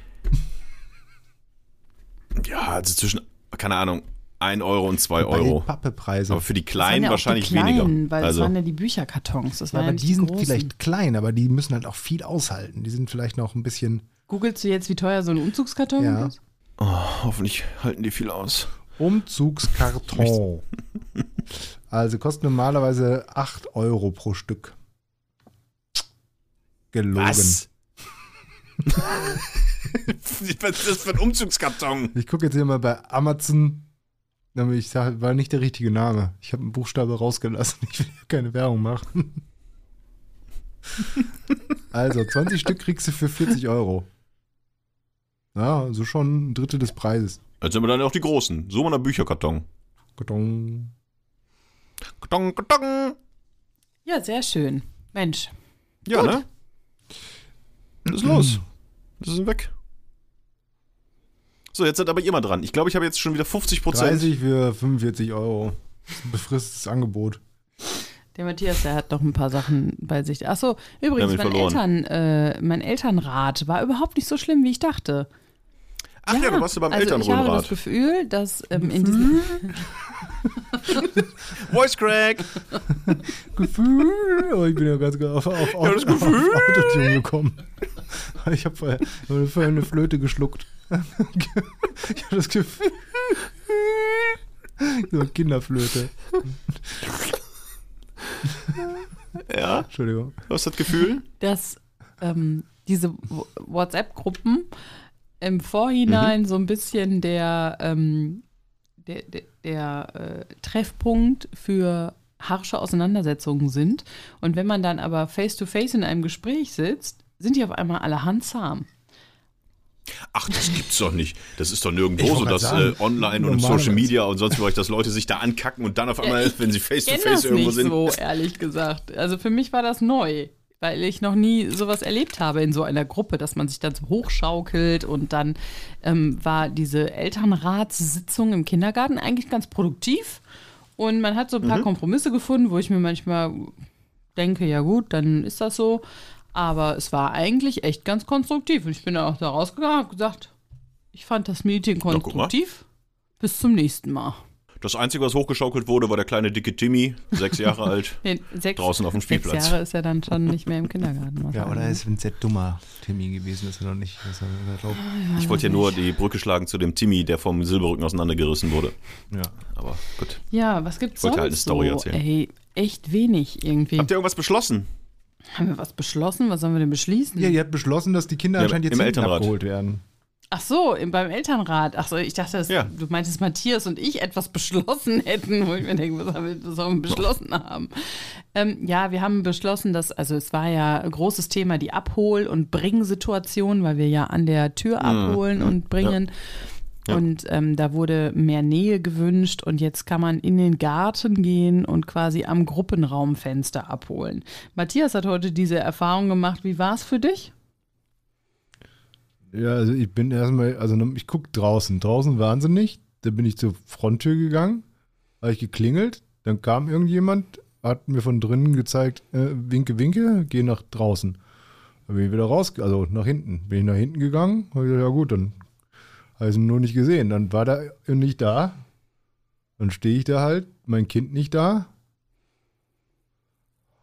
Ja, also zwischen, keine Ahnung, 1 Euro und 2 Bei den Euro. Pappepreise. Aber für die Das Kleinen ja wahrscheinlich die kleinen, weniger. Weil das also, waren ja die Bücherkartons. Das Ja, waren ja aber nicht die sind großen. vielleicht klein, aber die müssen halt auch viel aushalten. Die sind vielleicht noch ein bisschen Googelst du jetzt, wie teuer so ein Umzugskarton Ja. ist? oh, hoffentlich halten die viel aus. Umzugskarton. also kostet normalerweise 8 Euro pro Stück. Gelogen. Was? Was ist das für ein Umzugskarton? Ich gucke jetzt hier mal bei Amazon. Aber ich sag, war nicht der richtige Name. Ich habe einen Buchstabe rausgelassen. Ich will keine Werbung machen. Also, 20 Stück kriegst du für 40 Euro. Ja, also schon ein Drittel des Preises. Jetzt sind wir dann auch die Großen. So mal ein Bücherkarton. Karton. Karton, Karton. Ja, sehr schön. Mensch. Ja, Gut. ne? Was ist los? Das ist weg. So, jetzt seid aber ihr mal dran. Ich glaube, ich habe jetzt schon wieder 50 Prozent. 30 für 45 Euro. Befristetes Angebot. Der Matthias, der hat noch ein paar Sachen bei sich. Achso, übrigens, Ja, mein, Eltern, äh, mein Elternrat war überhaupt nicht so schlimm, wie ich dachte. Ach ja, du warst ja beim also Ich habe das. Gefühl, dass ähm, in diesem. Voice Crack. Gefühl. Oh, ich bin ja ganz auf, auf, auf, Ja, das Gefühl. auf Autotune gekommen. Ich habe vorher, vorher eine Flöte geschluckt. Ich habe das Gefühl. So eine Kinderflöte. Ja, Entschuldigung. du hast das Gefühl? dass ähm, diese WhatsApp-Gruppen im Vorhinein so ein bisschen der, ähm, der, der, der äh, Treffpunkt für harsche Auseinandersetzungen sind. Und wenn man dann aber face-to-face in einem Gespräch sitzt, sind die auf einmal alle handzahm. Ach, das gibt's doch nicht. Das ist doch nirgendwo so, dass äh, online und in normalerweise. Social Media und sonst euch, dass Leute sich da ankacken und dann auf einmal, ich wenn sie face to face das irgendwo nicht sind. so, ehrlich gesagt. Also für mich war das neu, weil ich noch nie sowas erlebt habe in so einer Gruppe, dass man sich dann so hochschaukelt und dann ähm, war diese Elternratssitzung im Kindergarten eigentlich ganz produktiv und man hat so ein paar Mhm. Kompromisse gefunden, wo ich mir manchmal denke, ja gut, dann ist das so. Aber es war eigentlich echt ganz konstruktiv. Und ich bin dann auch da rausgegangen und habe gesagt, ich fand das Meeting konstruktiv. Bis zum nächsten Mal. Das Einzige, was hochgeschaukelt wurde, war der kleine dicke Timmy, sechs Jahre alt, Nee, sechs, draußen auf dem sechs Spielplatz. Jahre ist ja dann schon nicht mehr im Kindergarten. Ja, oder er ist ein sehr dummer Timmy gewesen, ist er noch nicht. Er, er glaubt. Ich wollte ja nur die Brücke schlagen zu dem Timmy, der vom Silberrücken auseinandergerissen wurde. Ja. Aber gut. Ja, was gibt's Wollte sonst halt eine Story so? erzählen. Ey, echt wenig irgendwie. Habt ihr irgendwas beschlossen? Haben wir was beschlossen? Was sollen wir denn beschließen? ja, ihr habt beschlossen, dass die Kinder Ja, anscheinend jetzt im hinten Elternrat. abgeholt werden. Ach so, im, beim Elternrat. Ach so, ich dachte, dass Ja. du meintest, Matthias und ich etwas beschlossen hätten, wo ich mir denke, was, haben wir, sollen wir beschlossen haben? Ähm, ja, wir haben beschlossen, dass, also es war ja ein großes Thema, die Abhol- und Bring-Situation, weil wir ja an der Tür abholen und bringen. Ja. Und ähm, da wurde mehr Nähe gewünscht und jetzt kann man in den Garten gehen und quasi am Gruppenraumfenster abholen. Matthias hat heute diese Erfahrung gemacht. Wie war es für dich? Ja, also ich bin erstmal, also ich gucke draußen. Draußen wahnsinnig. Da bin ich zur Fronttür gegangen, habe ich geklingelt, dann kam irgendjemand, hat mir von drinnen gezeigt, äh, winke, winke, geh nach draußen. Dann bin ich wieder raus, also nach hinten. Bin ich nach hinten gegangen, habe gesagt, ja gut, dann habe ich ihn nur nicht gesehen. Dann war der nicht da. Dann stehe ich da halt, mein Kind nicht da.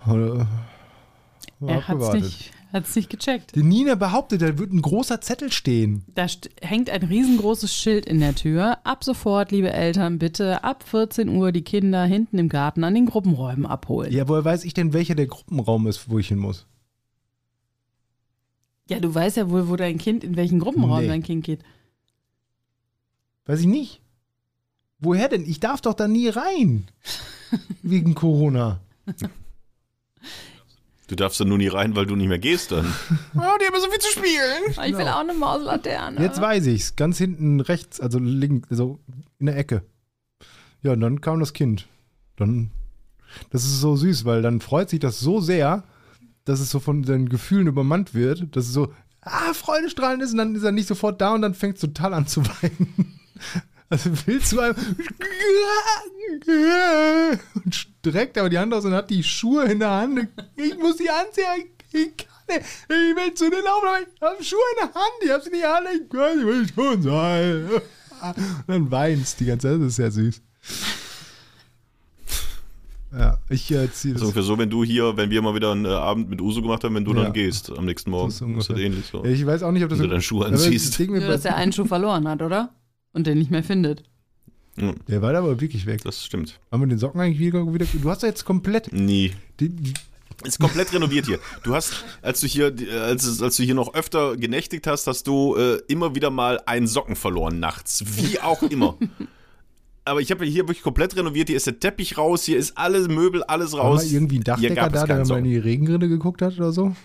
Äh, Er hat es gewartet. Nicht, hat's nicht gecheckt. Die Nina behauptet, da wird ein großer Zettel stehen. Da st- hängt ein riesengroßes Schild in der Tür. Ab sofort, liebe Eltern, bitte ab 14 Uhr die Kinder hinten im Garten an den Gruppenräumen abholen. Ja, woher weiß ich denn, welcher der Gruppenraum ist, wo ich hin muss? Ja, du weißt ja wohl, wo dein Kind, in welchen Gruppenraum Nee. dein Kind geht. Weiß ich nicht. Woher denn? Ich darf doch da nie rein. Wegen Corona. Du darfst da nur nie rein, weil du nicht mehr gehst dann. Oh, die haben so viel zu spielen. Ich will auch eine Mauslaterne. Jetzt weiß ich's. Ganz hinten rechts, also links, also in der Ecke. Ja, und dann kam das Kind. Dann, das ist so süß, weil dann freut sich das so sehr, dass es so von seinen Gefühlen übermannt wird, dass es so, ah, Freudestrahlen ist und dann ist er nicht sofort da und dann fängt es total an zu weinen. Also willst du einem und streckt aber die Hand aus und hat die Schuhe in der Hand. Ich muss die anziehen, ich kann nicht. Ich will zu den laufen, aber ich habe Schuhe in der Hand, ich habe sie nicht an, ich kann ich will schon sein. Und dann weinst die ganze Zeit, das ist sehr süß. Ja, ich äh, ziehe Das das. ist ungefähr so, wenn du hier, wenn wir mal wieder einen äh, Abend mit Uso gemacht haben, wenn du Ja. dann gehst am nächsten Morgen. Das ist Das ist, ungefähr. das ähnlich so. Ich weiß auch nicht, ob das. Wenn du deine Schuhe Aber ich anziehst. Nur, dass er einen Schuh verloren hat, oder? Und den nicht mehr findet. Ja, der war da aber wirklich weg. das stimmt. Haben wir den Socken eigentlich wieder, wieder Du hast ja jetzt komplett. Nie. Die, die, Ist komplett renoviert hier. Du hast, als du hier, als, als du hier noch öfter genächtigt hast, hast du äh, immer wieder mal einen Socken verloren nachts. Wie auch immer. Aber ich habe hier wirklich komplett renoviert. Hier ist der Teppich raus, hier ist alles Möbel, alles war raus. mal irgendwie ein Dachdecker da, der mal in die Regenrinne geguckt hat oder so?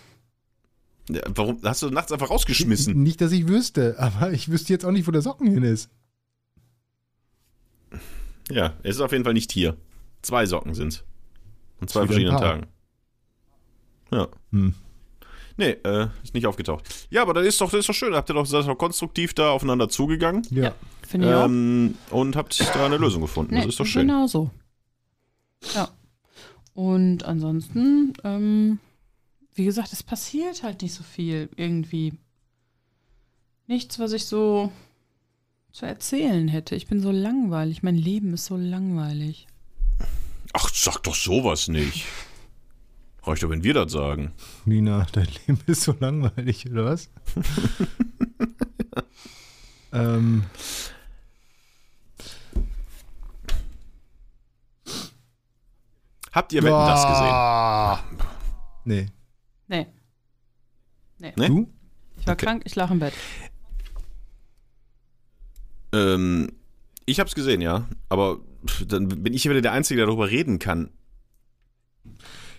Ja, Warum hast du nachts einfach rausgeschmissen? Nicht, dass ich wüsste, aber ich wüsste jetzt auch nicht, wo der Socken hin ist. Ja, es ist auf jeden Fall nicht hier. Zwei Socken sind's. An zwei verschiedenen. Tagen. Ja. Hm. Nee, äh, ist nicht aufgetaucht. Ja, aber das ist doch, das ist doch schön. Habt ihr doch, seid doch konstruktiv da aufeinander zugegangen Ja. Finde ich auch. ähm, und habt da eine Lösung gefunden. das Nee, ist doch schön. Genau so. Ja. Und ansonsten, ähm, wie gesagt, es passiert halt nicht so viel irgendwie. Nichts, was ich so zu erzählen hätte. Ich bin so langweilig. Mein Leben ist so langweilig. Ach, sag doch sowas nicht. Reicht doch, wenn wir das sagen. Nina, dein Leben ist so langweilig, oder was? ähm, Habt ihr Wetten das gesehen? Ah. Nee. Nee. Nee? Du? Ich war Okay. krank, ich lag im Bett. Ähm, ich hab's gesehen, ja. Aber dann bin ich wieder der Einzige, der darüber reden kann.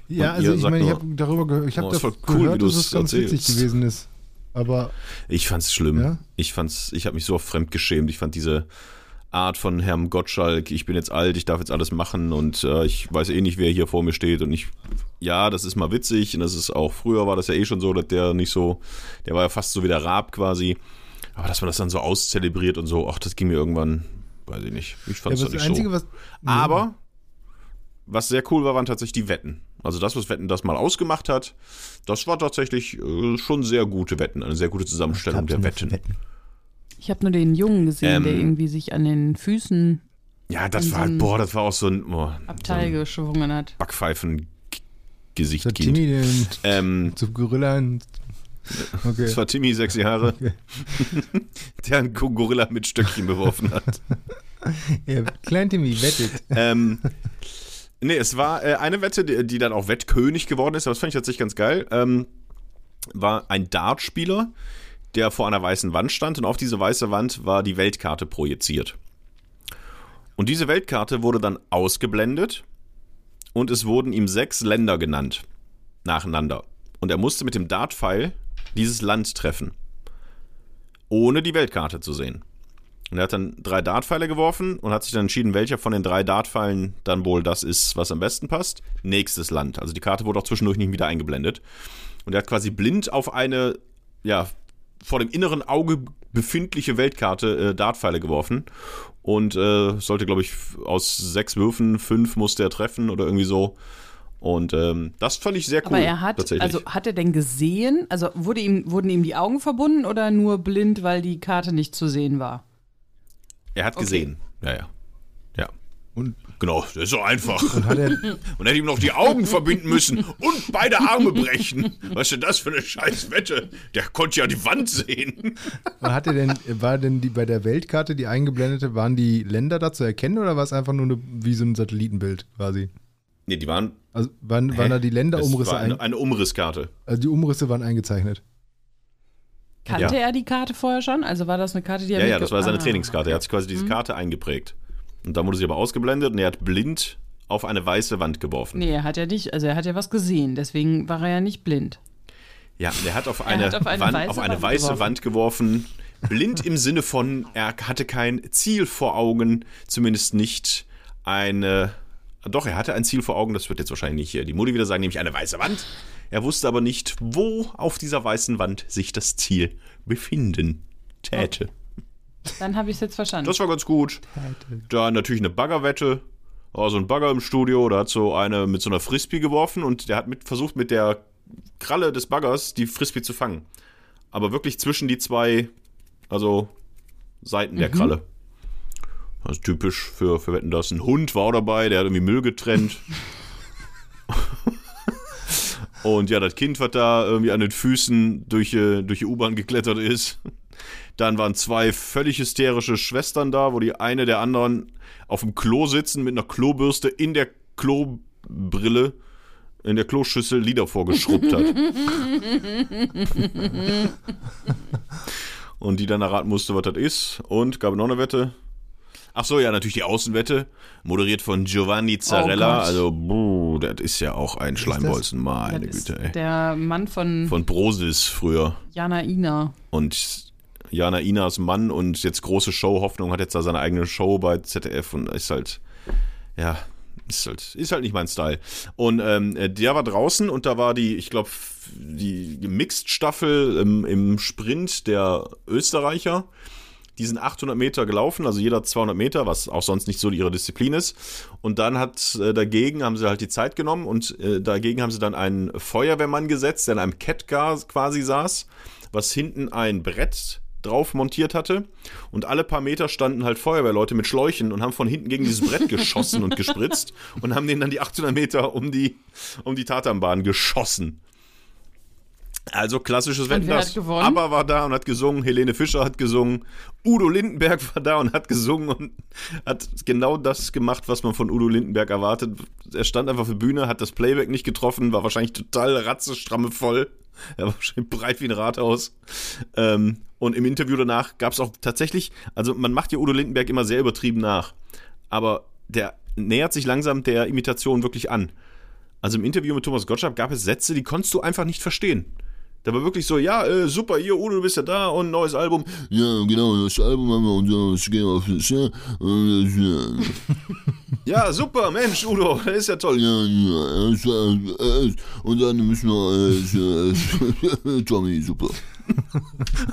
Ja, also ich meine, ich habe darüber gehört, ich habe oh, das voll cool, wie gehört, dass es ganz witzig erzählst. gewesen ist. Aber Ich fand's schlimm. Ja? Ich fand's, ich habe mich so fremd geschämt. Ich fand diese Art von Herrn Gottschalk, ich bin jetzt alt, ich darf jetzt alles machen und äh, ich weiß eh nicht, wer hier vor mir steht und ich, ja, das ist mal witzig und das ist auch, früher war das ja eh schon so, dass der nicht so, der war ja fast so wie der Raab quasi, aber dass man das dann so auszelebriert und so, ach, das ging mir irgendwann, weiß ich nicht, ich ja, aber doch das nicht Einzige, so. was. Aber, was sehr cool war, waren tatsächlich die Wetten. Also das, was Wetten das mal ausgemacht hat, das war tatsächlich äh, schon sehr gute Wetten, eine sehr gute Zusammenstellung der Wetten. Ich habe nur den Jungen gesehen, der Ähm. irgendwie sich an den Füßen Ja, das war, so ein boah, das war auch so ein, oh, Abteil so ein geschwungen hat. Backpfeifen-Gesicht. Timmy den Ähm, zum Gorilla? Okay. das war Timmy, sechs Jahre, Okay. der einen Gorilla mit Stöckchen beworfen hat. Ja, Klein Timmy wettet. ähm, nee, es war äh, eine Wette, die, die dann auch Wettkönig geworden ist, aber das fand ich tatsächlich ganz geil. Ähm, war ein Dartspieler, der vor einer weißen Wand stand und auf diese weiße Wand war die Weltkarte projiziert. Und diese Weltkarte wurde dann ausgeblendet und es wurden ihm sechs Länder genannt. Nacheinander. Und er musste mit dem Dartpfeil dieses Land treffen. Ohne die Weltkarte zu sehen. Und er hat dann drei Dartpfeile geworfen und hat sich dann entschieden, welcher von den drei Dartpfeilen dann wohl das ist, was am besten passt. Nächstes Land. Also die Karte wurde auch zwischendurch nicht wieder eingeblendet. Und er hat quasi blind auf eine, ja, vor dem inneren Auge befindliche Weltkarte äh, Dartpfeile geworfen. Und äh, sollte, glaube ich, aus sechs Würfen fünf musste er treffen oder irgendwie so. Und ähm, das fand ich sehr cool. Aber er hat, also hat er denn gesehen? Also wurde ihm, wurden ihm die Augen verbunden oder nur blind, weil die Karte nicht zu sehen war? er hat okay. gesehen. Ja, ja. Und Genau, das ist so einfach. hat er, Und hätte ihm noch die Augen verbinden müssen und beide Arme brechen. Was ist denn das für eine scheiß Wette? Der konnte ja die Wand sehen. hat er denn, war denn die bei der Weltkarte, die eingeblendete, waren die Länder da zu erkennen oder war es einfach nur eine, wie so ein Satellitenbild quasi? Nee, die waren. Also waren, waren da die Länderumrisse war eine, ein, eine Umrisskarte. also die Umrisse waren eingezeichnet. Kannte Ja. er die Karte vorher schon? Also war das eine Karte, die er Ja, ja, das war seine Ah, Trainingskarte. Er hat sich quasi diese Karte eingeprägt. Und dann wurde sie aber ausgeblendet und er hat blind auf eine weiße Wand geworfen. Nee, er hat ja nicht, also er hat ja was gesehen, deswegen war er ja nicht blind. Ja, er hat auf eine, hat auf eine Wand, weiße auf eine Wand weiße geworfen. Wand geworfen. Blind im Sinne von, er hatte kein Ziel vor Augen, zumindest nicht eine. Doch, er hatte ein Ziel vor Augen, das wird jetzt wahrscheinlich die Mutti wieder sagen, nämlich eine weiße Wand. Er wusste aber nicht, wo auf dieser weißen Wand sich das Ziel befinden täte. Dann habe ich es jetzt verstanden. Das war ganz gut. Dann natürlich eine Baggerwette. War so ein Bagger im Studio, da hat so eine mit so einer Frisbee geworfen und der hat mit, versucht mit der Kralle des Baggers die Frisbee zu fangen. Aber wirklich zwischen die zwei, also Seiten der Kralle. Das ist typisch für, für Wetten das. Ein Hund war auch dabei, der hat irgendwie Müll getrennt. Und ja, das Kind, was da irgendwie an den Füßen durch, äh, durch die U-Bahn geklettert ist. Dann waren zwei völlig hysterische Schwestern da, wo die eine der anderen auf dem Klo sitzen mit einer Klobürste in der Klobrille, in der Kloschüssel Lieder vorgeschrubbt hat. Und die dann erraten musste, was das ist. Und gab noch eine Wette. Ach so, ja, natürlich die Außenwette, moderiert von Giovanni Zarella. Gott. also, buh, das ist ja auch ein Schleimbolzen, meine Güte, ey. der Mann von, Von Brosis früher. Jana Ina. Und Jana Inas Mann und jetzt große Show Hoffnung hat jetzt da seine eigene Show bei ZDF und ist halt, ja, ist halt, ist halt nicht mein Style. Und ähm, der war draußen und da war die, ich glaube, die Mixed-Staffel im, im Sprint der Österreicher. Die sind 800 Meter gelaufen, also jeder 200 Meter, was auch sonst nicht so ihre Disziplin ist. Und dann hat äh, dagegen, haben sie halt die Zeit genommen und äh, dagegen haben sie dann einen Feuerwehrmann gesetzt, der in einem Catcar quasi saß, was hinten ein Brett drauf montiert hatte. Und alle paar Meter standen halt Feuerwehrleute mit Schläuchen und haben von hinten gegen dieses Brett geschossen und gespritzt und haben denen dann die 800 Meter um die, um die Tatanbahn geschossen. Also klassisches Wetten das. Aber war da und hat gesungen, Helene Fischer hat gesungen, Udo Lindenberg war da und hat gesungen und hat genau das gemacht, was man von Udo Lindenberg erwartet. Er stand einfach auf der Bühne, hat das Playback nicht getroffen, war wahrscheinlich total ratzestramme voll. Er war wahrscheinlich breit wie ein Rathaus. Ähm, und im Interview danach gab es auch tatsächlich, also man macht ja Udo Lindenberg immer sehr übertrieben nach, aber der nähert sich langsam der Imitation wirklich an. Also im Interview mit Thomas Gottschalk gab es Sätze, die konntest du einfach nicht verstehen. Da war wirklich so, ja, äh, super, hier, Udo, du bist ja da und neues Album. Ja, genau, das Album haben wir und das gehen wir auf das, ja, und das, Ja, super, Mensch, Udo, das ist ja toll. ja, ja, das, und dann müssen wir, äh, äh, Tommy, super.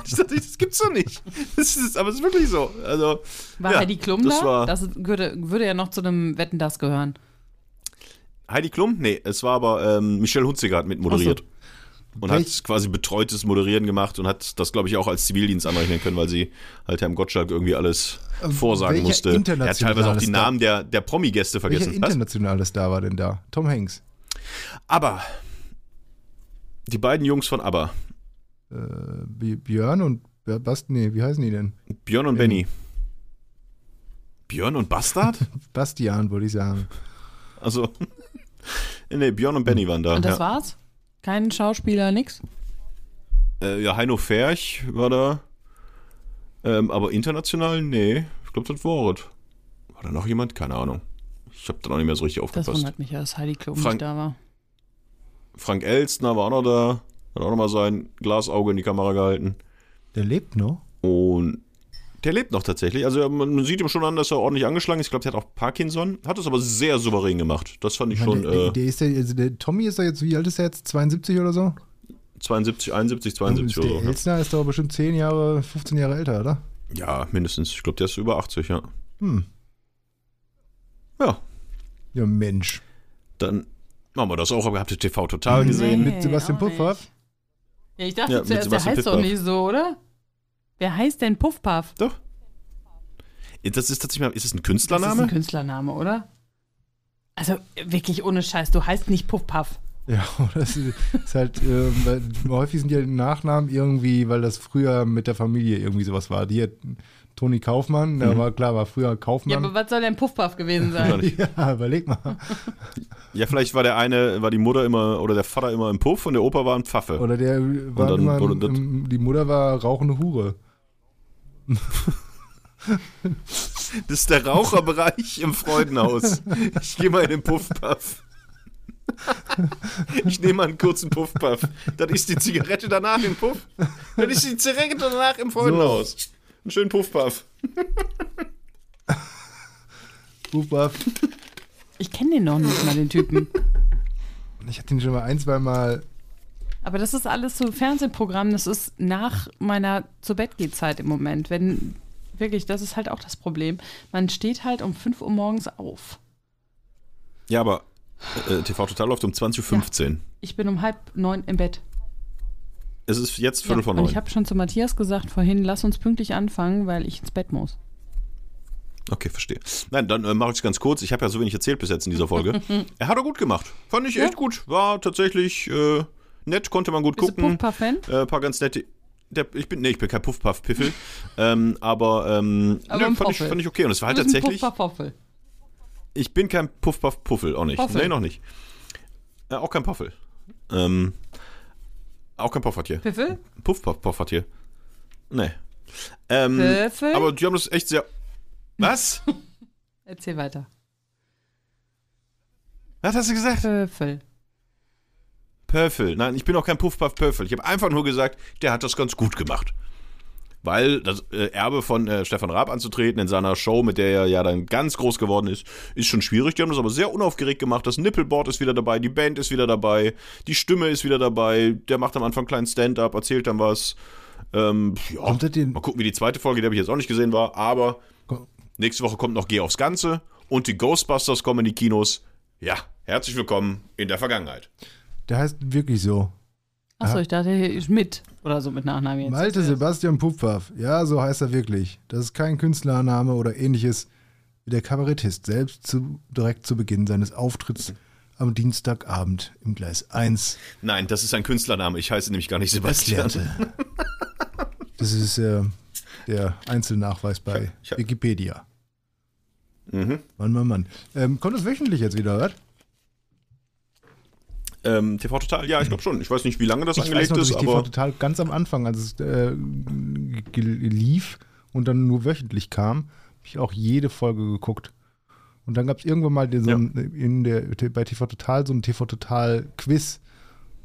Ich dachte, das gibt's doch nicht. Das ist, aber es ist wirklich so. Also, War ja, Heidi Klum das da? War, das würde, würde ja noch zu einem Wetten das gehören. Heidi Klum? Nee, es war aber ähm, Michelle Hunziger hat mit moderiert. Und Welch- hat quasi betreutes Moderieren gemacht und hat das, glaube ich, auch als Zivildienst anrechnen können, weil sie halt Herrn Gottschalk irgendwie alles Ähm, vorsagen welcher musste. Er hat teilweise auch die Star- Namen der, der Promi-Gäste Welcher vergessen. Was? internationale Star war denn da? Tom Hanks. Aber die beiden Jungs von ABBA, Äh, Björn und Bast, nee, wie heißen die denn? Björn und Benny. Björn und Bastard? Bastian, wollte ich sagen. Also, nee, Björn und Benny waren da. Und das ja. war's? Kein Schauspieler, nix? Äh, ja, Heino Ferch war da. Ähm, aber international, nee. Ich glaube, das war es. War da noch jemand? Keine Ahnung. Ich habe da noch nicht mehr so richtig Das aufgepasst. wundert mich ja, dass Heidi Klum Frank- nicht da war. Frank Elstner war auch noch da. Hat auch noch mal sein Glasauge in die Kamera gehalten. Der lebt noch. Und der lebt noch tatsächlich. Also man sieht ihm schon an, dass er ordentlich angeschlagen ist. Ich glaube, der hat auch Parkinson. Hat es aber sehr souverän gemacht. Das fand ich Ich meine, schon der, äh, der ist ja, also der Tommy ist ja jetzt, wie alt ist er jetzt? 72 oder so? 72, 71, 72 Und oder der so. Elsner ist doch bestimmt 10 Jahre, 15 Jahre älter, oder? Ja. ja, mindestens. Ich glaube, der ist über 80, ja. Hm. Ja, Ja, Mensch. dann machen wir das auch. Aber habt ihr TV total gesehen? Mit Sebastian nicht. Ja, ich dachte Ja, zuerst, der heißt doch nicht so, oder? Wer heißt denn Puffpuff? Doch. Das ist tatsächlich mal, ist es ein Das ist Künstlername? ein Künstlername, oder? Also wirklich ohne Scheiß, du heißt nicht Puffpuff. Ja, das ist ist halt, ähm, weil häufig sind ja die Nachnamen irgendwie, weil das früher mit der Familie irgendwie sowas war. Die hat Toni Kaufmann, der war klar, war früher Ja, Kaufmann. aber was soll denn Puffpuff gewesen sein? Ja, überleg mal. Ja, vielleicht war der eine, war die Mutter immer oder der Vater immer im Puff und der Opa war ein Pfaffe. Oder der war dann immer, im, die Mutter war rauchende Hure. Das ist der Raucherbereich im Freudenhaus. Ich gehe mal in den Puffpuff. Ich nehme mal einen kurzen Puffpuff. Dann ist die Zigarette danach im Puff. Dann ist die Zigarette danach im Freudenhaus. Einen schönen Puffpuff. Puffpaff. Ich kenne den noch nicht mal, den Typen. Ich hatte ihn schon mal ein, zwei Mal. Aber das ist alles so Fernsehprogramm, das ist nach meiner zu Bett Zeit im Moment. Wenn, wirklich, das ist halt auch das Problem. Man steht halt um 5 Uhr morgens auf. Ja, aber äh, TV Total läuft um 20.15 Uhr. Ich bin um halb neun im Bett. Es ist jetzt Viertel Ja, vor und neun. ich habe schon zu Matthias gesagt vorhin, lass uns pünktlich anfangen, weil ich ins Bett muss. Okay, verstehe. Nein, dann äh, mache ich es ganz kurz. Ich habe ja so wenig erzählt bis jetzt in dieser Folge. er hat er gut gemacht. Fand ich echt gut. War tatsächlich äh, nett, konnte man gut Bist gucken. Puffpuff-Fan? Äh, paar ganz nette. Der, ich bin, nee, ich bin kein Puffpuff-Piffel. ähm, aber ähm, Aber nö, ein fand, ich, fand ich okay. Und es war halt ein tatsächlich. Puffpuff-Poffel. Ich bin kein Puff-Puff-Puffel, auch nicht. Poffel. Nee, noch nicht. Äh, auch kein Poffel. Ähm, auch kein Poffertier. Piffel? Puff-Puff-Poffertier. Nee. Ähm, Pöffel? aber die haben das echt sehr. Was? Erzähl weiter. Was hast du gesagt? Pöffel. Pöffel. Nein, ich bin auch kein Puff-Puff-Pöffel. Ich habe einfach nur gesagt, der hat das ganz gut gemacht. Weil das äh, Erbe von äh, Stefan Raab anzutreten in seiner Show, mit der er ja dann ganz groß geworden ist, ist schon schwierig. Die haben das aber sehr unaufgeregt gemacht. Das Nippelboard ist wieder dabei, die Band ist wieder dabei, die Stimme ist wieder dabei. Der macht am Anfang einen kleinen Stand-up, erzählt dann was. Ähm, ja, mal gucken, wie die zweite Folge, die habe ich jetzt auch nicht gesehen war. Aber nächste Woche kommt noch Geh aufs Ganze und die Ghostbusters kommen in die Kinos. Ja, herzlich willkommen in der Vergangenheit. Der heißt wirklich so. Achso, ich dachte, hier ist mit oder so mit Nachnamen jetzt. Malte Sebastian Puffpaff. Ja, so heißt er wirklich. Das ist kein Künstlername oder ähnliches, wie der Kabarettist selbst zu, direkt zu Beginn seines Auftritts am Dienstagabend im Gleis 1 Nein, das ist ein Künstlername. Ich heiße nämlich gar nicht Sebastian. erklärte. Das ist äh, der Einzelnachweis bei Ich hab- Wikipedia. Mhm. Mann, Mann, Mann. Ähm, kommt es wöchentlich jetzt wieder, oder? Ähm, TV Total, ja, ich glaube schon. Ich weiß nicht, wie lange das Ich weiß angelegt noch, dass ist, ich TV aber total ganz am Anfang, als es äh, lief und dann nur wöchentlich kam, habe ich auch jede Folge geguckt. Und dann gab es irgendwann mal so Ja. in der, bei TV Total so ein TV Total Quiz,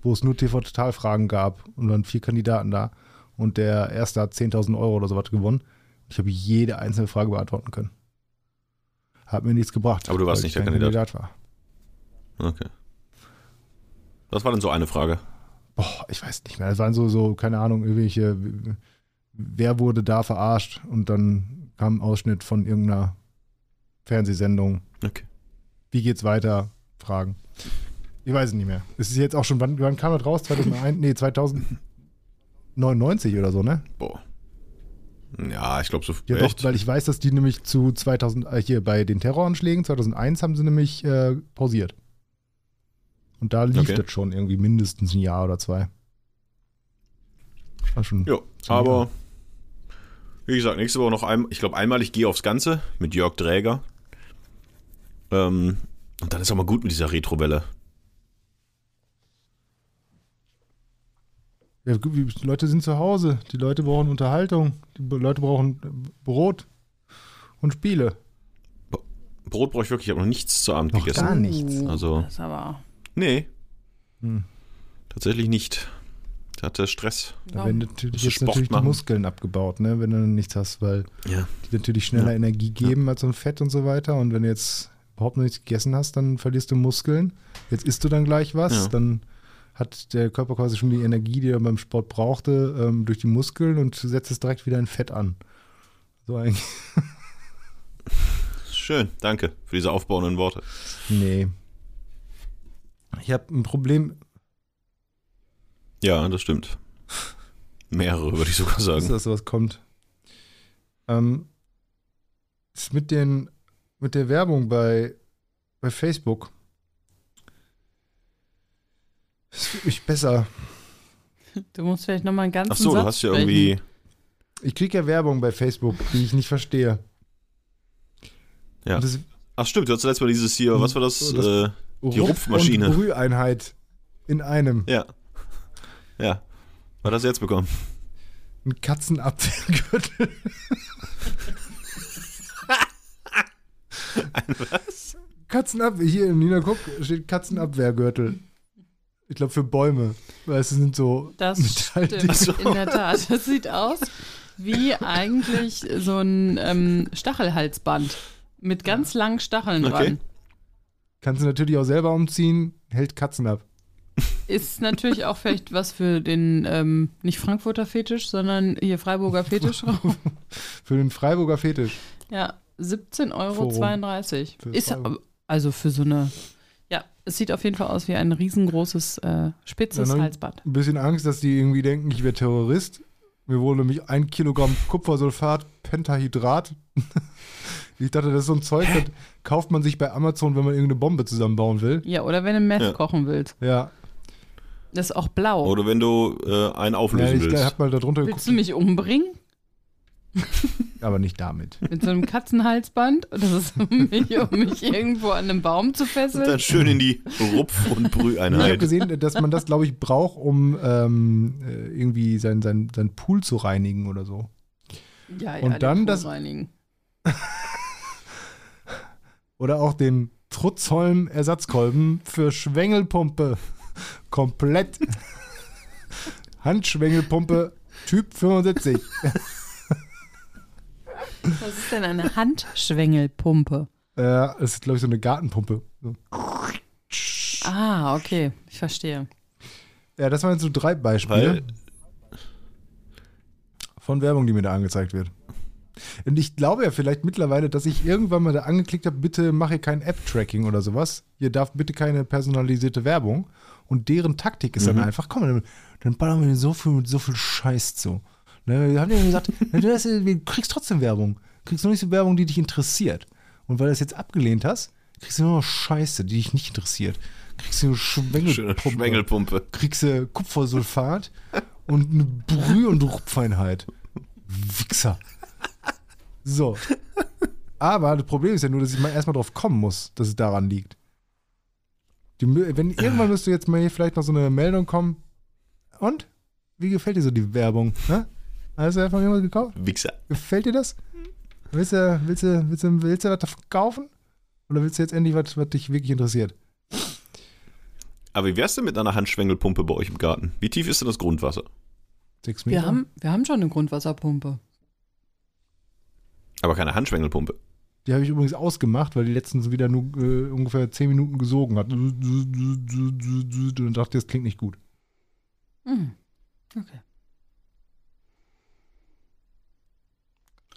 wo es nur TV Total Fragen gab und dann vier Kandidaten da. Und der erste hat 10.000 Euro oder so was gewonnen. Ich habe jede einzelne Frage beantworten können. Hat mir nichts gebracht. Aber du warst nicht ich der kein Kandidat. war. okay. Was war denn so eine Frage? Boah, ich weiß nicht mehr. Das waren so, so, keine Ahnung, irgendwelche, wer wurde da verarscht? Und dann kam ein Ausschnitt von irgendeiner Fernsehsendung. Okay. Wie geht's weiter? Fragen. Ich weiß es nicht mehr. Es ist jetzt auch schon, wann, wann kam das raus? 2001? Nee, 2099 oder so, ne? Boah. Ja, ich glaube so. Ja, echt? doch, weil ich weiß, dass die nämlich zu 2000, äh, hier bei den Terroranschlägen 2001 haben sie nämlich äh, pausiert. Und da lief Okay. das schon irgendwie mindestens ein Jahr oder zwei. War schon. Ja, aber wie gesagt, nächste Woche noch einmal, ich glaube einmal, ich gehe aufs Ganze mit Jörg Dräger. Ähm, und dann ist auch mal gut mit dieser Retrowelle. Ja, gut, die Leute sind zu Hause. Die Leute brauchen Unterhaltung. Die Leute brauchen Brot und Spiele. Brot brauche ich wirklich, ich habe noch nichts zu Abend Noch gegessen. gar nichts. Also- Das ist aber. Nee, Hm. tatsächlich nicht. Ich hatte Stress. Da werden natürlich jetzt Sport natürlich die. Muskeln abgebaut, ne, wenn du nichts hast, weil Ja. die natürlich schneller Ja. Energie geben als so ein Fett und so weiter. Und wenn du jetzt überhaupt noch nichts gegessen hast, dann verlierst du Muskeln. Jetzt isst du dann gleich was, Ja. dann hat der Körper quasi schon die Energie, die er beim Sport brauchte, ähm, durch die Muskeln und setzt es direkt wieder in Fett an. So eigentlich. Schön, danke für diese aufbauenden Worte. Nee. Ich habe ein Problem, Ja, das stimmt. Mehrere, würde ich sogar dass sagen. da sowas kommt. Ähm, ist mit, den, mit der Werbung bei, bei Facebook. Das wird mich besser. Du musst vielleicht nochmal einen ganzen Ach so, Satz du hast ja sprechen. irgendwie. Ich kriege ja Werbung bei Facebook, die ich nicht verstehe. Ja. Das Ach stimmt, du hast letztes Mal dieses hier, was war das? Das- äh, Die Rupf- Rupfmaschine. Und Brüheinheit in einem. ja. Ja. Was hast du jetzt bekommen? Ein Katzenabwehrgürtel. Ein was? Katzenabwehr. Hier in Nina Guck steht Katzenabwehrgürtel. Ich glaube für Bäume. Weil es sind so. Das stimmt, in der Tat. Das sieht aus wie eigentlich so ein ähm, Stachelhalsband mit ganz langen Stacheln Okay. dran. Kannst du natürlich auch selber umziehen, hält Katzen ab. Ist natürlich auch vielleicht was für den, ähm, nicht Frankfurter Fetisch, sondern hier Freiburger Fetischraum. Für den Freiburger Fetisch. Ja, 17,32 Euro. Ist also für so eine. Ja, es sieht auf jeden Fall aus wie ein riesengroßes, äh, spitzes Ja, ne? Halsband. Ein bisschen Angst, dass die irgendwie denken, ich wäre Terrorist. Mir wurde nämlich ein Kilogramm Kupfersulfat, Pentahydrat. Ich dachte, das ist so ein Zeug, das kauft man sich bei Amazon, wenn man irgendeine Bombe zusammenbauen will. Ja, oder wenn du Meth Ja. kochen willst. Ja, Das ist auch blau. Oder wenn du äh, einen ja auflösen ich willst. hab mal da drunter geguckt, Willst du mich umbringen? aber nicht damit. Mit so einem Katzenhalsband? Das ist, um mich, um mich irgendwo an einem Baum zu Und fesseln? dann schön in die Rupf- und Ich habe Brüheinheit. gesehen, dass man das, glaube ich, braucht, um ähm, äh, irgendwie sein, sein, sein Pool zu reinigen oder so. Ja, ja, Und den dann Pool das- Reinigen. Oder auch den Trutzholm-Ersatzkolben für Schwengelpumpe. Komplett. Handschwengelpumpe Typ 75. Was ist denn eine Handschwengelpumpe? Äh, das ist, glaube ich, so eine Gartenpumpe. So. Ah, okay, ich verstehe. Ja, das waren jetzt so drei Beispiele Weil, von Werbung, die mir da angezeigt wird. Und ich glaube ja vielleicht mittlerweile, dass ich irgendwann mal da angeklickt habe, bitte mache kein App-Tracking oder sowas. Hier darf bitte keine personalisierte Werbung. Und deren Taktik ist dann Mhm. einfach, komm, dann, dann ballern wir so viel, so viel Scheiß zu. Ne, wir haben ja gesagt, du, hast, du kriegst trotzdem Werbung. Du kriegst nur nicht so Werbung, die dich interessiert. Und weil du das jetzt abgelehnt hast, kriegst du nur noch Scheiße, die dich nicht interessiert. Kriegst du Schwengelpumpe Schwengelpumpe. kriegst du Kupfersulfat und eine Brüh- und Rupfeinheit. Wichser. So. Aber das Problem ist ja nur, dass ich mal erstmal drauf kommen muss, dass es daran liegt. Die, wenn, irgendwann müsste jetzt mal hier vielleicht noch so eine Meldung kommen. Und? Wie gefällt dir so die Werbung? Ne? Hast du einfach irgendwas gekauft? Wichser. Gefällt dir das? Willst du, willst du, willst du, willst du was davon kaufen? Oder willst du jetzt endlich was, was dich wirklich interessiert? Aber wie wär's denn mit einer Handschwengelpumpe bei euch im Garten? Wie tief ist denn das Grundwasser? Sechs Meter? Wir haben, wir haben schon eine Grundwasserpumpe. Aber keine Handschwengelpumpe. Die habe ich übrigens ausgemacht, weil die letztens wieder nur äh, ungefähr 10 Minuten gesogen hat. Und dann dachte ich, das klingt nicht gut. Hm. Okay.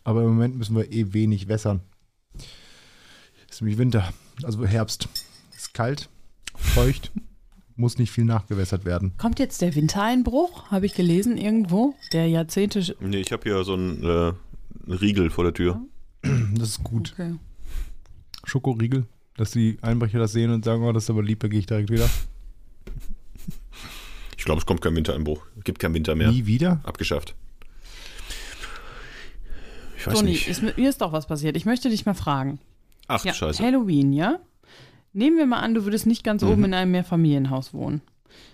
Aber im Moment müssen wir eh wenig wässern. Ist nämlich Winter, also Herbst. Ist kalt, feucht muss nicht viel nachgewässert werden. Kommt jetzt der Wintereinbruch, habe ich gelesen irgendwo, der Jahrzehnte. Nee, ich habe hier so einen äh, Riegel vor der Tür. Das ist gut. Okay. Schokoriegel, dass die Einbrecher das sehen und sagen, oh, das ist aber lieb, da gehe ich direkt wieder. Ich glaube, es kommt kein Wintereinbruch. Es gibt keinen Winter mehr. Nie wieder? Abgeschafft. Ich weiß Toni, nicht. ist, mir ist doch was passiert. Ich möchte dich mal fragen. Ach, Ja, scheiße. Halloween, ja? Nehmen wir mal an, du würdest nicht ganz oben in einem Mehrfamilienhaus wohnen,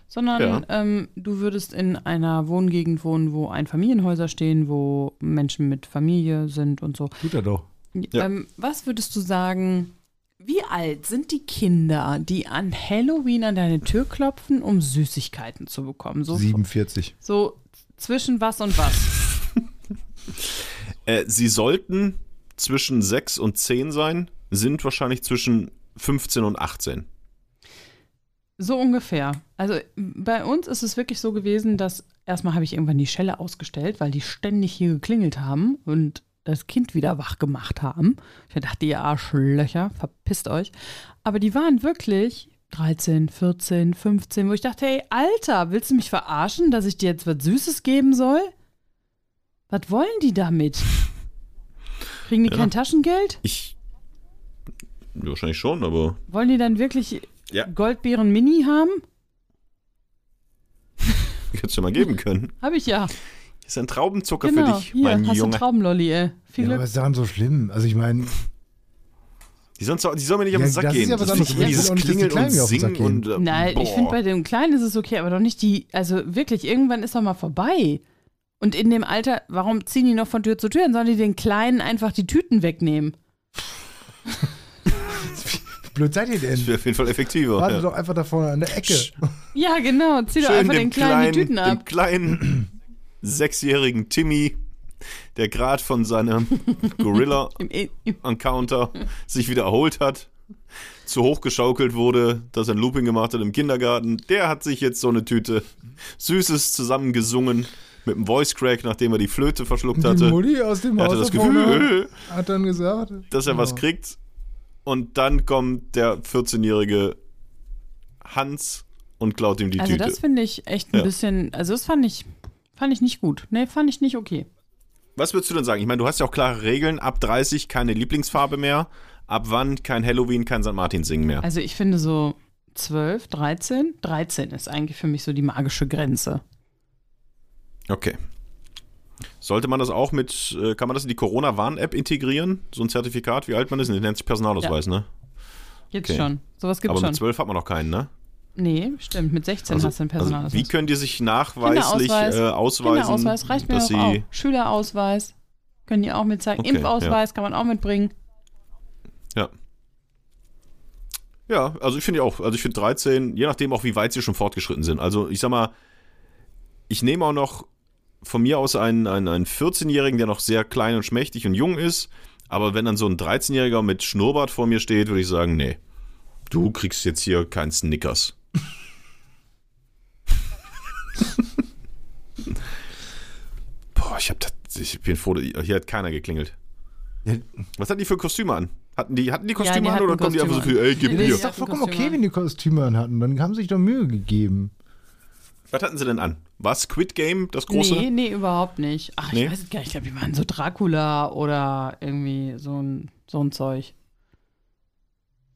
sondern. Ja. ähm, du würdest in einer Wohngegend wohnen, wo Einfamilienhäuser stehen, wo Menschen mit Familie sind und so. Tut er doch. Ja. Ähm, was würdest du sagen, wie alt sind die Kinder, die an Halloween an deine Tür klopfen, um Süßigkeiten zu bekommen? So, 47. so zwischen was und was? Äh, sie sollten zwischen 6 und 10 sein, sind wahrscheinlich zwischen 15 und 18. So ungefähr. Also bei uns ist es wirklich so gewesen, dass erstmal habe ich irgendwann die Schelle ausgestellt, weil die ständig hier geklingelt haben und das Kind wieder wach gemacht haben. Ich dachte, ihr Arschlöcher, verpisst euch. Aber die waren wirklich 13, 14, 15, wo ich dachte, hey, Alter, willst du mich verarschen, dass ich dir jetzt was Süßes geben soll? Was wollen die damit? Kriegen die Ja. kein Taschengeld? Ich. Wahrscheinlich schon, aber. Wollen die dann wirklich Ja. Goldbeeren Mini haben? Ich hätte es ja mal geben können. Habe ich ja. Hier ist ein Traubenzucker Genau, für dich, hier, mein hast du Junge. einen Traubenlolli, ey. Viel Ja, Glück. aber ist daran so schlimm? Also ich meine, Die, sollen, die sollen mir nicht Ja, auf den Sack das ist gehen. ja was das ist immer Ich dieses Klingeln und Singen gehen. und. Äh, Nein, boah. ich finde, bei dem Kleinen ist es okay, aber doch nicht die, also wirklich, irgendwann ist doch mal vorbei. Und in dem Alter, warum ziehen die noch von Tür zu Tür? Dann sollen die den Kleinen einfach die Tüten wegnehmen. blöd seid ihr Das denn? wäre auf jeden Fall effektiver. Warte ja. doch einfach da vorne an der Ecke. Ja, genau, zieh doch Schön einfach dem den Kleinen die Tüten dem ab. kleinen sechsjährigen Timmy, der gerade von seinem Gorilla-Encounter Im, im, sich wieder erholt hat, zu hoch geschaukelt wurde, dass er ein Looping gemacht hat im Kindergarten, der hat sich jetzt so eine Tüte Süßes zusammengesungen mit einem Voice Crack, nachdem er die Flöte verschluckt Die hatte. Mutti aus dem Er Haus hatte das da vorne Gefühl, hat dann gesagt, dass er was Ja. kriegt. Und dann kommt der 14-jährige Hans und klaut ihm die also Tüte. das finde ich echt ein Ja. bisschen, also das fand ich, fand ich nicht gut. Nee, fand ich nicht okay. Was würdest du denn sagen? Ich meine, du hast ja auch klare Regeln. Ab 30 keine Lieblingsfarbe mehr. Ab wann kein Halloween, kein St. Martin singen mehr. Also ich finde so 12, 13, 13 ist eigentlich für mich so die magische Grenze. Okay. Sollte man das auch mit, äh, kann man das in die Corona-Warn-App integrieren? So ein Zertifikat, wie alt man ist? Das nennt sich Personalausweis, ne? Jetzt Okay. schon. Sowas gibt Aber schon. mit 12 hat man noch keinen, ne? Nee, stimmt. Mit 16 Also, hast du einen also Personalausweis. wie können die sich nachweislich Kinderausweis. äh, ausweisen, Kinderausweis reicht mir dass doch sie... auch. Schülerausweis können die auch mit zeigen. Okay, Impfausweis kann man auch mitbringen. Ja. Ja, also ich finde ja auch, also ich finde 13, je nachdem auch, wie weit sie schon fortgeschritten sind. Also ich sag mal, ich nehme auch noch von mir aus einen, einen, einen 14-Jährigen, der noch sehr klein und schmächtig und jung ist. Aber wenn dann so ein 13-Jähriger mit Schnurrbart vor mir steht, würde ich sagen, nee, du kriegst jetzt hier keinen Snickers. Boah, ich hab das, ich bin froh, hier hat keiner geklingelt. Ja. Was hatten die für Kostüme an? Hatten die, hatten die Ja, Kostüme die an hatten oder kommen die einfach so viel, ey, gib Nee, mir. Das ist Ja, doch vollkommen okay, wenn die Kostüme an hatten. Dann haben sie sich doch Mühe gegeben. Was hatten sie denn an? War Squid Game das große? Nee, nee, überhaupt nicht. Ach, Nee? ich weiß es gar nicht. Ich glaube, die waren so Dracula oder irgendwie so ein, so ein Zeug.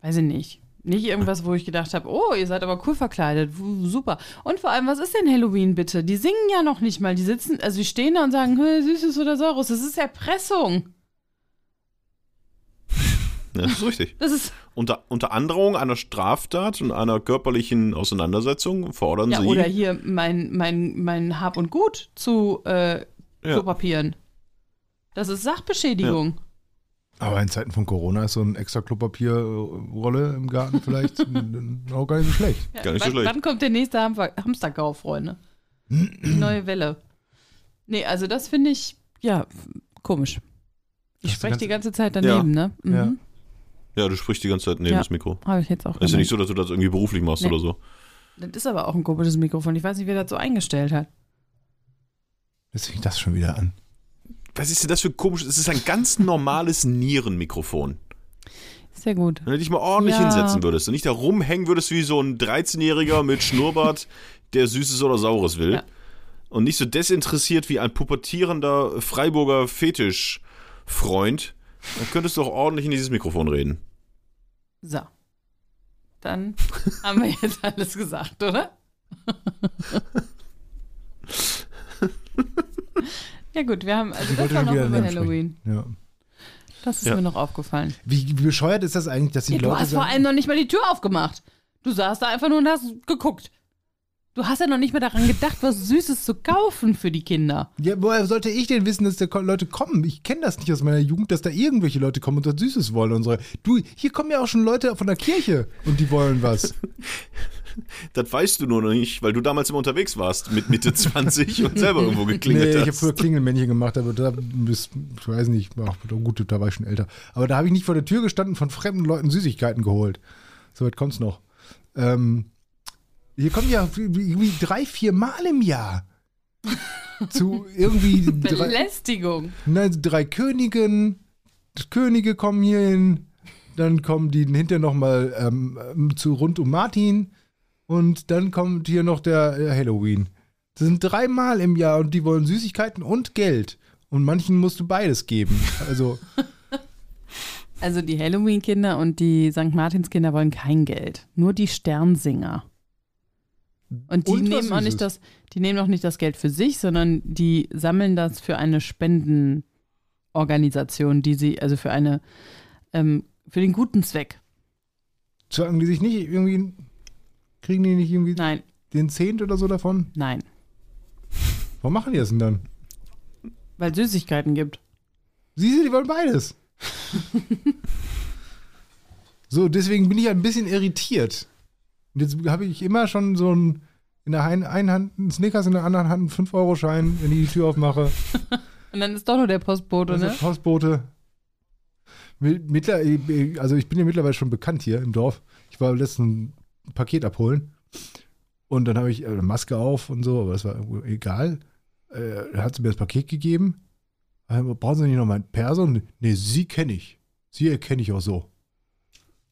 Weiß ich nicht. Nicht irgendwas, wo ich gedacht habe, oh, ihr seid aber cool verkleidet. Super. Und vor allem, was ist denn Halloween bitte? Die singen ja noch nicht mal. Die sitzen, also die stehen da und sagen, "Hä, Süßes oder Saures. Das ist Erpressung. Ja, das ist richtig. Das ist, Unter, unter Androhung einer Straftat und einer körperlichen Auseinandersetzung fordern ja, sie. oder hier mein, mein, mein Hab und Gut zu äh, Ja. Klopapieren. Das ist Sachbeschädigung. Aber in Zeiten von Corona ist so ein extra Klopapierrolle im Garten vielleicht auch gar nicht so schlecht. Ja, Gar nicht so wann, schlecht. wann kommt der nächste Hamster Hamsterkauf, Freunde? Die neue Welle. Nee, also das finde ich, ja, komisch. Ich spreche die ganze Zeit daneben, ne? Mhm. Ja. Ja, du sprichst die ganze Zeit neben Ja. das Mikro. Habe ich jetzt auch Ist ja nicht so, dass du das irgendwie beruflich machst Nee. oder so. Das ist aber auch ein komisches Mikrofon. Ich weiß nicht, wer das so eingestellt hat. Jetzt fängt das schon wieder an. Was ist denn das für komisch? Es ist ein ganz normales Nierenmikrofon. Sehr gut. Wenn du dich mal ordentlich Ja. hinsetzen würdest und nicht da rumhängen würdest wie so ein 13-Jähriger mit Schnurrbart, der Süßes oder Saures will. Ja. Und nicht so desinteressiert wie ein pubertierender Freiburger Fetischfreund, dann könntest du auch ordentlich in dieses Mikrofon reden. So. Dann haben wir jetzt alles gesagt, oder? ja gut, wir haben, also das war noch über Halloween. Ja. Das ist Ja. mir noch aufgefallen. Wie, wie bescheuert ist das eigentlich, dass die Ja, du Leute hast vor allem noch nicht mal die Tür aufgemacht. Du saßt da einfach nur und hast geguckt. Du hast ja noch nicht mal daran gedacht, was Süßes zu kaufen für die Kinder. Ja, woher sollte ich denn wissen, dass da Leute kommen? Ich kenne das nicht aus meiner Jugend, dass da irgendwelche Leute kommen und was Süßes wollen und so. Du, hier kommen ja auch schon Leute von der Kirche und die wollen was. Das weißt du nur noch nicht, weil du damals immer unterwegs warst mit Mitte 20 und selber irgendwo geklingelt nee, ich habe hast. früher Klingelmännchen gemacht, aber da bis, ich weiß nicht, ach, gut, da war ich schon älter. Aber da habe ich nicht vor der Tür gestanden, von fremden Leuten Süßigkeiten geholt. Soweit kommt's noch. Ähm, hier kommen ja irgendwie drei, vier Mal im Jahr zu irgendwie drei, Belästigung. Nein, drei Königen, Könige kommen hier hin, dann kommen die hinterher nochmal ähm, ähm, zu rund um Martin und dann kommt hier noch der äh, Halloween. Das sind dreimal im Jahr und die wollen Süßigkeiten und Geld. Und manchen musst du beides geben. Also, Also die Halloween-Kinder und die St. Martins-Kinder wollen kein Geld. Nur die Sternsinger. Und die Und nehmen auch nicht das, die nehmen auch nicht das Geld für sich, sondern die sammeln das für eine Spendenorganisation, die sie, also für eine, ähm, für den guten Zweck. sagen die sich nicht irgendwie, kriegen die nicht irgendwie Nein, den Zehnt oder so davon? nein. Warum machen die das denn dann? Weil Süßigkeiten gibt. Siehst du, die wollen beides. so, deswegen bin ich ein bisschen irritiert. Und jetzt habe ich immer schon so ein, in der einen, einen Hand einen Snickers, in der anderen Hand einen 5-Euro-Schein, wenn ich die Tür aufmache. Und dann ist doch nur der Postbote, Das ist ne? der Postbote. Mit- Mittler, also ich bin ja mittlerweile schon bekannt hier im Dorf. Ich war letztens ein Paket abholen und dann habe ich äh, Maske auf und so, aber das war egal. Äh, da hat sie mir das Paket gegeben. Äh, Brauchen Sie nicht noch meinen Perso? Nee, Sie kenne ich. Sie erkenne ich auch so.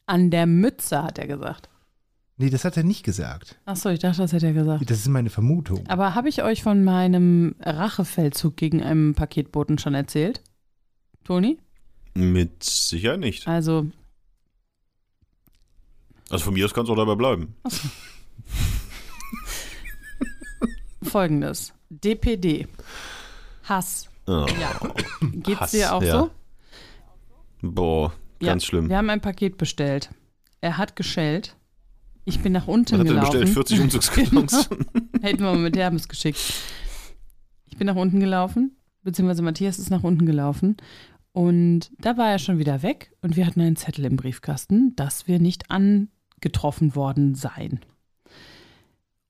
An der Mütze, hat er gesagt. Nee, das hat er nicht gesagt. Achso, ich dachte, das hätte er gesagt. Das ist meine Vermutung. Aber habe ich euch von meinem Rachefeldzug gegen einen Paketboten schon erzählt? Toni? Mit Sicherheit nicht. Also, Also von mir aus kannst du auch dabei bleiben. folgendes. DPD. Hass. Oh, Ja. Geht's Hass, dir auch ja. so? Boah, ganz schlimm. Wir haben ein Paket bestellt. Er hat geschellt. Ich bin nach unten Was hat gelaufen. bestellt? 40 Umzugskartons? Hätten wir mal mit Hermes geschickt. Ich bin nach unten gelaufen, beziehungsweise Matthias ist nach unten gelaufen. Und da war er schon wieder weg und wir hatten einen Zettel im Briefkasten, dass wir nicht angetroffen worden seien.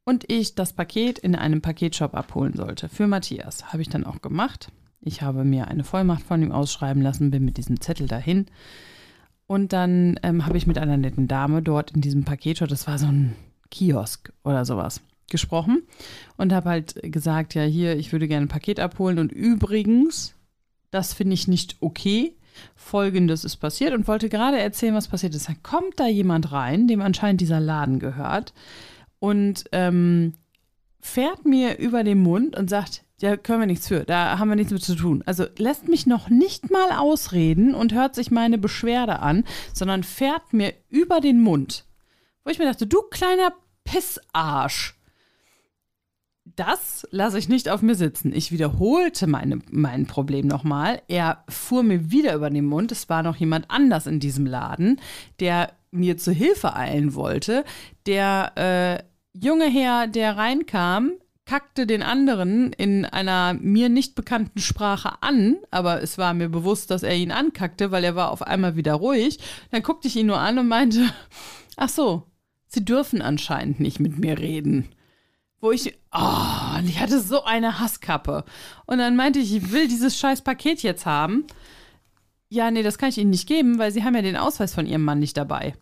Und ich das Paket in einem Paketshop abholen sollte. Für Matthias. Habe ich dann auch gemacht. Ich habe mir eine Vollmacht von ihm ausschreiben lassen, bin mit diesem Zettel dahin. Und dann ähm, habe ich mit einer netten Dame dort in diesem Paketshop, das war so ein Kiosk oder sowas, gesprochen und habe halt gesagt, ja, hier, ich würde gerne ein Paket abholen und übrigens, das finde ich nicht okay. Folgendes ist passiert und wollte gerade erzählen, was passiert ist. Dann kommt da jemand rein, dem anscheinend dieser Laden gehört und ähm, fährt mir über den Mund und sagt, ja, können wir nichts für, da haben wir nichts mit zu tun. Also lässt mich noch nicht mal ausreden und hört sich meine Beschwerde an, sondern fährt mir über den Mund. Wo ich mir dachte, du kleiner Pissarsch. Das lasse ich nicht auf mir sitzen. Ich wiederholte meine, mein Problem nochmal. Er fuhr mir wieder über den Mund. Es war noch jemand anders in diesem Laden, der mir zu Hilfe eilen wollte. Der äh, junge Herr, der reinkam, kackte den anderen in einer mir nicht bekannten Sprache an, aber es war mir bewusst, dass er ihn ankackte, weil er war auf einmal wieder ruhig. Dann guckte ich ihn nur an und meinte, ach so, Sie dürfen anscheinend nicht mit mir reden. Wo ich, oh, und ich hatte so eine Hasskappe. Und dann meinte ich, ich will dieses scheiß Paket jetzt haben. Ja, nee, das kann ich Ihnen nicht geben, weil Sie haben ja den Ausweis von Ihrem Mann nicht dabei.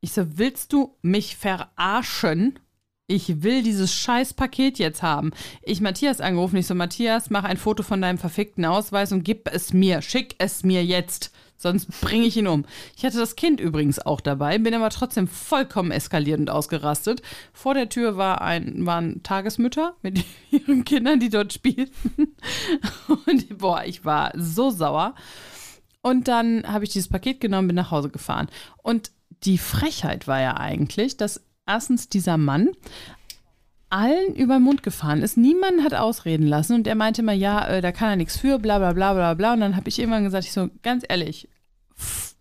Ich so, willst du mich verarschen? Ich will dieses scheiß Paket jetzt haben. Ich Matthias angerufen, ich so, Matthias, mach ein Foto von deinem verfickten Ausweis und gib es mir. Schick es mir jetzt. Sonst bringe ich ihn um. Ich hatte das Kind übrigens auch dabei, bin aber trotzdem vollkommen eskaliert und ausgerastet. Vor der Tür war ein, waren Tagesmütter mit ihren Kindern, die dort spielten. Und boah, ich war so sauer. Und dann habe ich dieses Paket genommen, bin nach Hause gefahren. Und die Frechheit war ja eigentlich, dass erstens dieser Mann allen über den Mund gefahren ist. Niemand hat ausreden lassen und er meinte mal, ja, äh, da kann er nichts für, bla bla bla bla bla. Und dann habe ich irgendwann gesagt, ich so, ganz ehrlich, pff,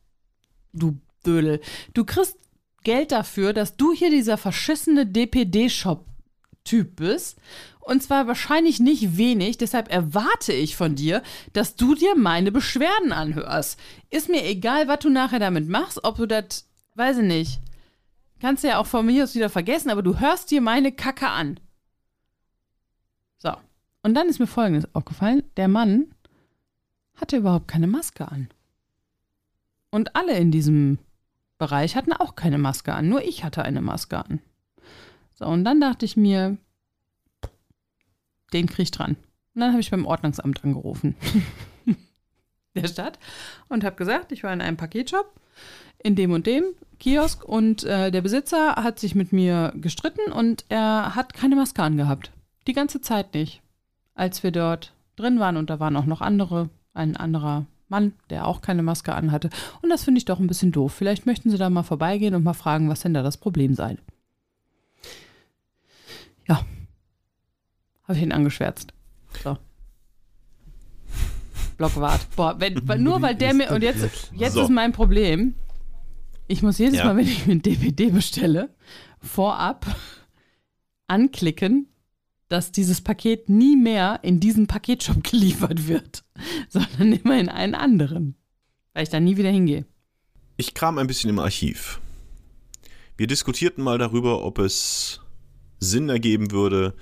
du Dödel, du kriegst Geld dafür, dass du hier dieser verschissene DPD-Shop-Typ bist. Und zwar wahrscheinlich nicht wenig, deshalb erwarte ich von dir, dass du dir meine Beschwerden anhörst. Ist mir egal, was du nachher damit machst, ob du das, weiß ich nicht, kannst du ja auch von mir aus wieder vergessen, aber du hörst dir meine Kacke an. So. Und dann ist mir Folgendes aufgefallen. Der Mann hatte überhaupt keine Maske an. Und alle in diesem Bereich hatten auch keine Maske an. Nur ich hatte eine Maske an. So, und dann dachte ich mir, den krieg ich dran. Und dann habe ich beim Ordnungsamt angerufen. der Stadt und habe gesagt, ich war in einem Paketshop in dem und dem Kiosk und äh, der Besitzer hat sich mit mir gestritten und er hat keine Maske angehabt. Die ganze Zeit nicht. Als wir dort drin waren und da waren auch noch andere, ein anderer Mann, der auch keine Maske anhatte. Und das finde ich doch ein bisschen doof. Vielleicht möchten Sie da mal vorbeigehen und mal fragen, was denn da das Problem sei. Ja. Habe ich ihn angeschwärzt. So. Blockwart. Boah, wenn, nur weil der mir. Und jetzt, jetzt So. ist mein Problem. Ich muss jedes Ja. Mal, wenn ich mir ein DVD bestelle, vorab anklicken, dass dieses Paket nie mehr in diesen Paketshop geliefert wird, sondern immer in einen anderen. Weil ich da nie wieder hingehe. Ich kram ein bisschen im Archiv. Wir diskutierten mal darüber, ob es Sinn ergeben würde,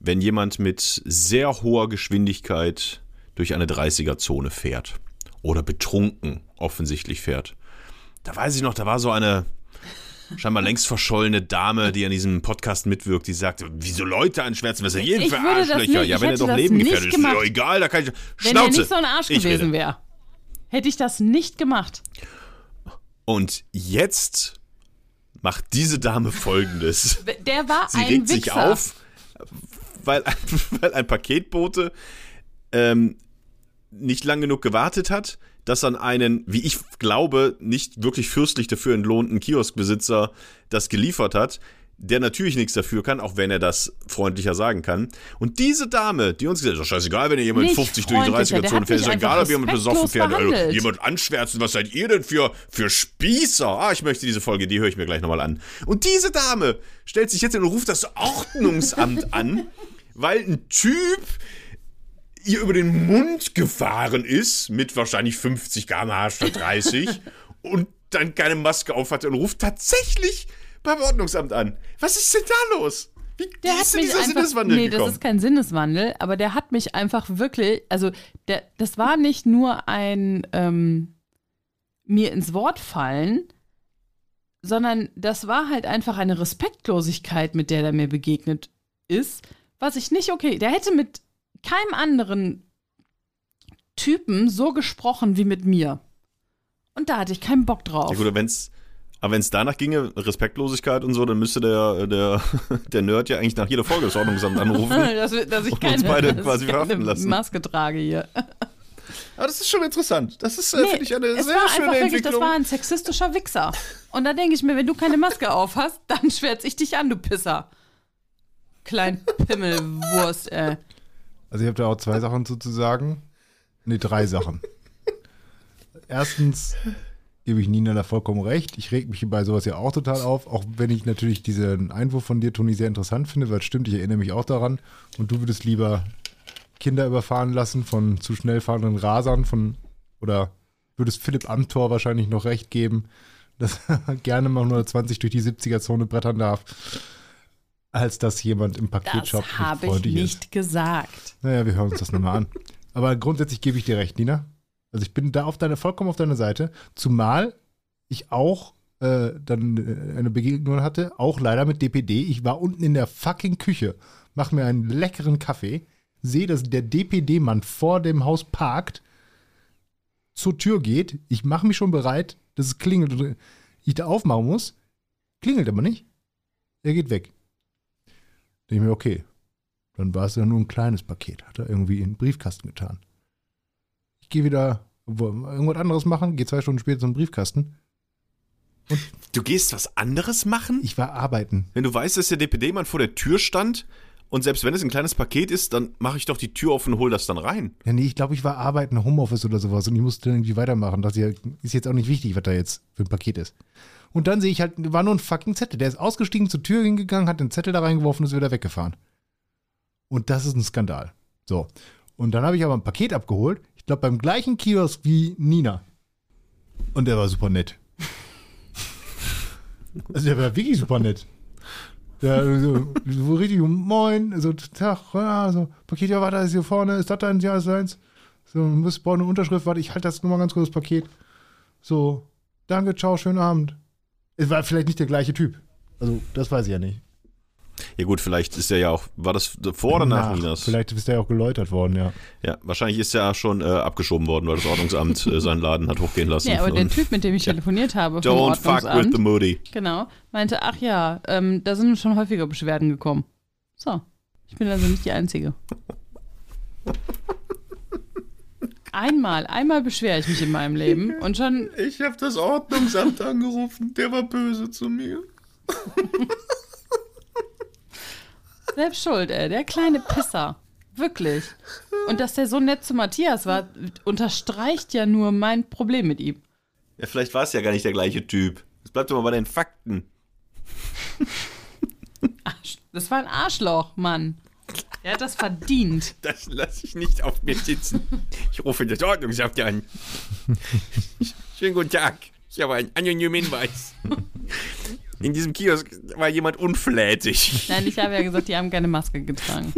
wenn jemand mit sehr hoher Geschwindigkeit durch eine 30er-Zone fährt. Oder betrunken offensichtlich fährt. Da weiß ich noch, da war so eine scheinbar längst verschollene Dame, die an diesem Podcast mitwirkt, die sagte, wieso Leute ist denn jeden Ich für Arschlöcher? nicht- Ja, wenn er doch Leben gefährdet ist, ist doch egal, da kann ich... Wenn Schnauze! er nicht so ein Arsch Ich gewesen wäre, hätte ich das nicht gemacht. Und jetzt macht diese Dame folgendes. Der war Sie ein regt Wichser. sich auf, weil, weil ein Paketbote ähm, nicht lang genug gewartet hat, dass an einen, wie ich glaube, nicht wirklich fürstlich dafür entlohnten Kioskbesitzer das geliefert hat, der natürlich nichts dafür kann, auch wenn er das freundlicher sagen kann. Und diese Dame, die uns gesagt hat, ist doch scheißegal, wenn ihr jemand Nicht 50 durch die freundlicher, 30er-Zone der fährt, ist doch egal, ob jemand besoffen fährt. Also, jemand anschwärzen, was seid ihr denn für, für Spießer? Ah, ich möchte diese Folge, die höre ich mir gleich nochmal an. Und diese Dame stellt sich jetzt hin und ruft das Ordnungsamt an, weil ein Typ ihr über den Mund gefahren ist, mit wahrscheinlich 50 km/h statt 30 und dann keine Maske auf hatte und ruft tatsächlich beim Ordnungsamt an. Was ist denn da los? Wie Der wie hat ist denn mich dieser einfach, Sinneswandel nee, gekommen? das ist kein Sinneswandel, aber der hat mich einfach wirklich, also der, das war nicht nur ein ähm, mir ins Wort fallen, sondern das war halt einfach eine Respektlosigkeit, mit der der mir begegnet ist, was ich nicht okay. Der hätte mit keinem anderen Typen so gesprochen wie mit mir. Und da hatte ich keinen Bock drauf. Ja gut, wenn's, aber wenn es danach ginge, Respektlosigkeit und so, dann müsste der, der, der Nerd ja eigentlich nach jeder Folge das Ordnungsamt anrufen. dass, dass ich Und keine, uns beide dass quasi ich keine verhaften lassen. Maske trage hier. Aber das ist schon interessant. Das ist, äh, Nee, finde ich, eine es sehr war schöne einfach wirklich, Entwicklung. das war ein sexistischer Wichser. Und da denke ich mir, wenn du keine Maske auf hast, dann schwärz ich dich an, du Pisser. Klein Pimmelwurst, ey. Also ich habe da auch zwei Sachen zu, zu sagen. Nee, drei Sachen. Erstens gebe ich Nina da vollkommen recht. Ich reg mich bei sowas ja auch total auf, auch wenn ich natürlich diesen Einwurf von dir, Toni, sehr interessant finde, weil es stimmt, ich erinnere mich auch daran. Und du würdest lieber Kinder überfahren lassen von zu schnell fahrenden Rasern von oder würdest Philipp Amthor wahrscheinlich noch recht geben, dass er gerne mal 120 durch die 70er-Zone brettern darf, als dass jemand im Das Paketshop nicht habe ich freundlich ist. nicht gesagt. Naja, wir hören uns das nochmal an. Aber grundsätzlich gebe ich dir recht, Nina. Also ich bin da auf deine, vollkommen auf deiner Seite. Zumal ich auch äh, dann äh, eine Begegnung hatte, auch leider mit DPD. Ich war unten in der fucking Küche, mache mir einen leckeren Kaffee, sehe, dass der DPD-Mann vor dem Haus parkt, zur Tür geht. Ich mache mich schon bereit, dass es klingelt und ich da aufmachen muss. Klingelt aber nicht. Er geht weg. Denke ich mir, okay. Dann war es ja nur ein kleines Paket. Hat er irgendwie in den Briefkasten getan. Ich gehe wieder irgendwas anderes machen, gehe zwei Stunden später zum Briefkasten. Du gehst was anderes machen? Ich war arbeiten. Wenn du weißt, dass der DPD-Mann vor der Tür stand und selbst wenn es ein kleines Paket ist, dann mache ich doch die Tür auf und hol das dann rein. Ja, nee, ich glaube, ich war arbeiten, Homeoffice oder sowas und ich musste irgendwie weitermachen. Das ist jetzt auch nicht wichtig, was da jetzt für ein Paket ist. Und dann sehe ich halt, war nur ein fucking Zettel. Der ist ausgestiegen, zur Tür hingegangen, hat den Zettel da reingeworfen und ist wieder weggefahren. Und das ist ein Skandal. So. Und dann habe ich aber ein Paket abgeholt. Ich glaube, beim gleichen Kiosk wie Nina. Und der war super nett. Also der war wirklich super nett. Der so, so richtig moin, so Tag, ja, so Paket, ja, warte, ist hier vorne, ist das dein, ja, ist deins. So, muss brauche eine Unterschrift, warte, ich halte das nur mal ganz kurz das Paket. So, danke, ciao, schönen Abend. Es war vielleicht nicht der gleiche Typ. Also, das weiß ich ja nicht. Ja gut, vielleicht ist der ja auch, war das vor oder nach, Ninas? Vielleicht ist der ja auch geläutert worden, ja. Ja, wahrscheinlich ist er ja schon äh, abgeschoben worden, weil das Ordnungsamt äh, seinen Laden hat hochgehen lassen. Ja, aber der Typ, mit dem ich telefoniert habe, vom Don't fuck with the Moody. genau, meinte, ach ja, ähm, da sind schon häufiger Beschwerden gekommen. So, ich bin also nicht die Einzige. Einmal, einmal beschwere ich mich in meinem Leben und schon, Ich habe das Ordnungsamt angerufen, der war böse zu mir. selbst schuld, ey, der kleine Pisser. Wirklich. Und dass der so nett zu Matthias war, unterstreicht ja nur mein Problem mit ihm. Ja, vielleicht war es ja gar nicht der gleiche Typ. Es bleibt doch mal bei den Fakten. Das war ein Arschloch, Mann. Der hat das verdient. Das lasse ich nicht auf mir sitzen. Ich rufe das Ordnungsamt an. Schönen guten Tag. Ich habe einen anonymen Hinweis. In diesem Kiosk war jemand unflätig. Nein, ich habe ja gesagt, die haben keine Maske getragen.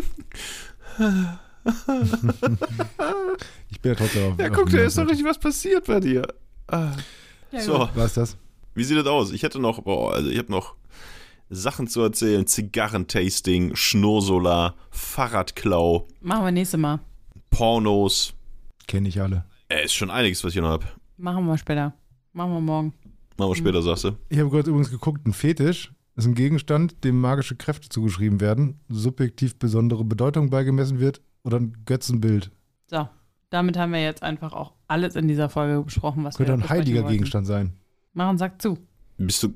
Ich bin ja trotzdem auf. Ja, auf guck, da ist doch richtig was passiert bei dir. Ah. Ja, So, gut. Was ist das? wie sieht das aus? Ich hätte noch, boah, also ich habe noch Sachen zu erzählen. Zigarrentasting, Schnursolar, Fahrradklau, Machen wir nächstes Mal. Pornos. Kenne ich alle. Äh, ist schon einiges, was ich noch habe. Machen wir später. Machen wir morgen. Machen wir später, sagst du. Ich habe gerade übrigens geguckt, ein Fetisch ist ein Gegenstand, dem magische Kräfte zugeschrieben werden, subjektiv besondere Bedeutung beigemessen wird oder ein Götzenbild. So, damit haben wir jetzt einfach auch alles in dieser Folge besprochen, was Könnte wir ein besprechen heiliger wollten. Gegenstand sein. Machen Sack zu. Bist du,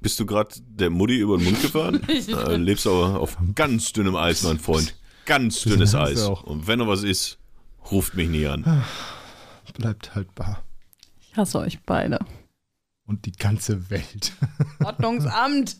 bist du gerade der Mutti über den Mund gefahren? äh, lebst aber auf ganz dünnem Eis, mein Freund. Ganz dünnes Eis. Und wenn noch was ist, ruft mich nie an. Bleibt haltbar. Ich hasse euch beide. Und die ganze Welt. Ordnungsamt.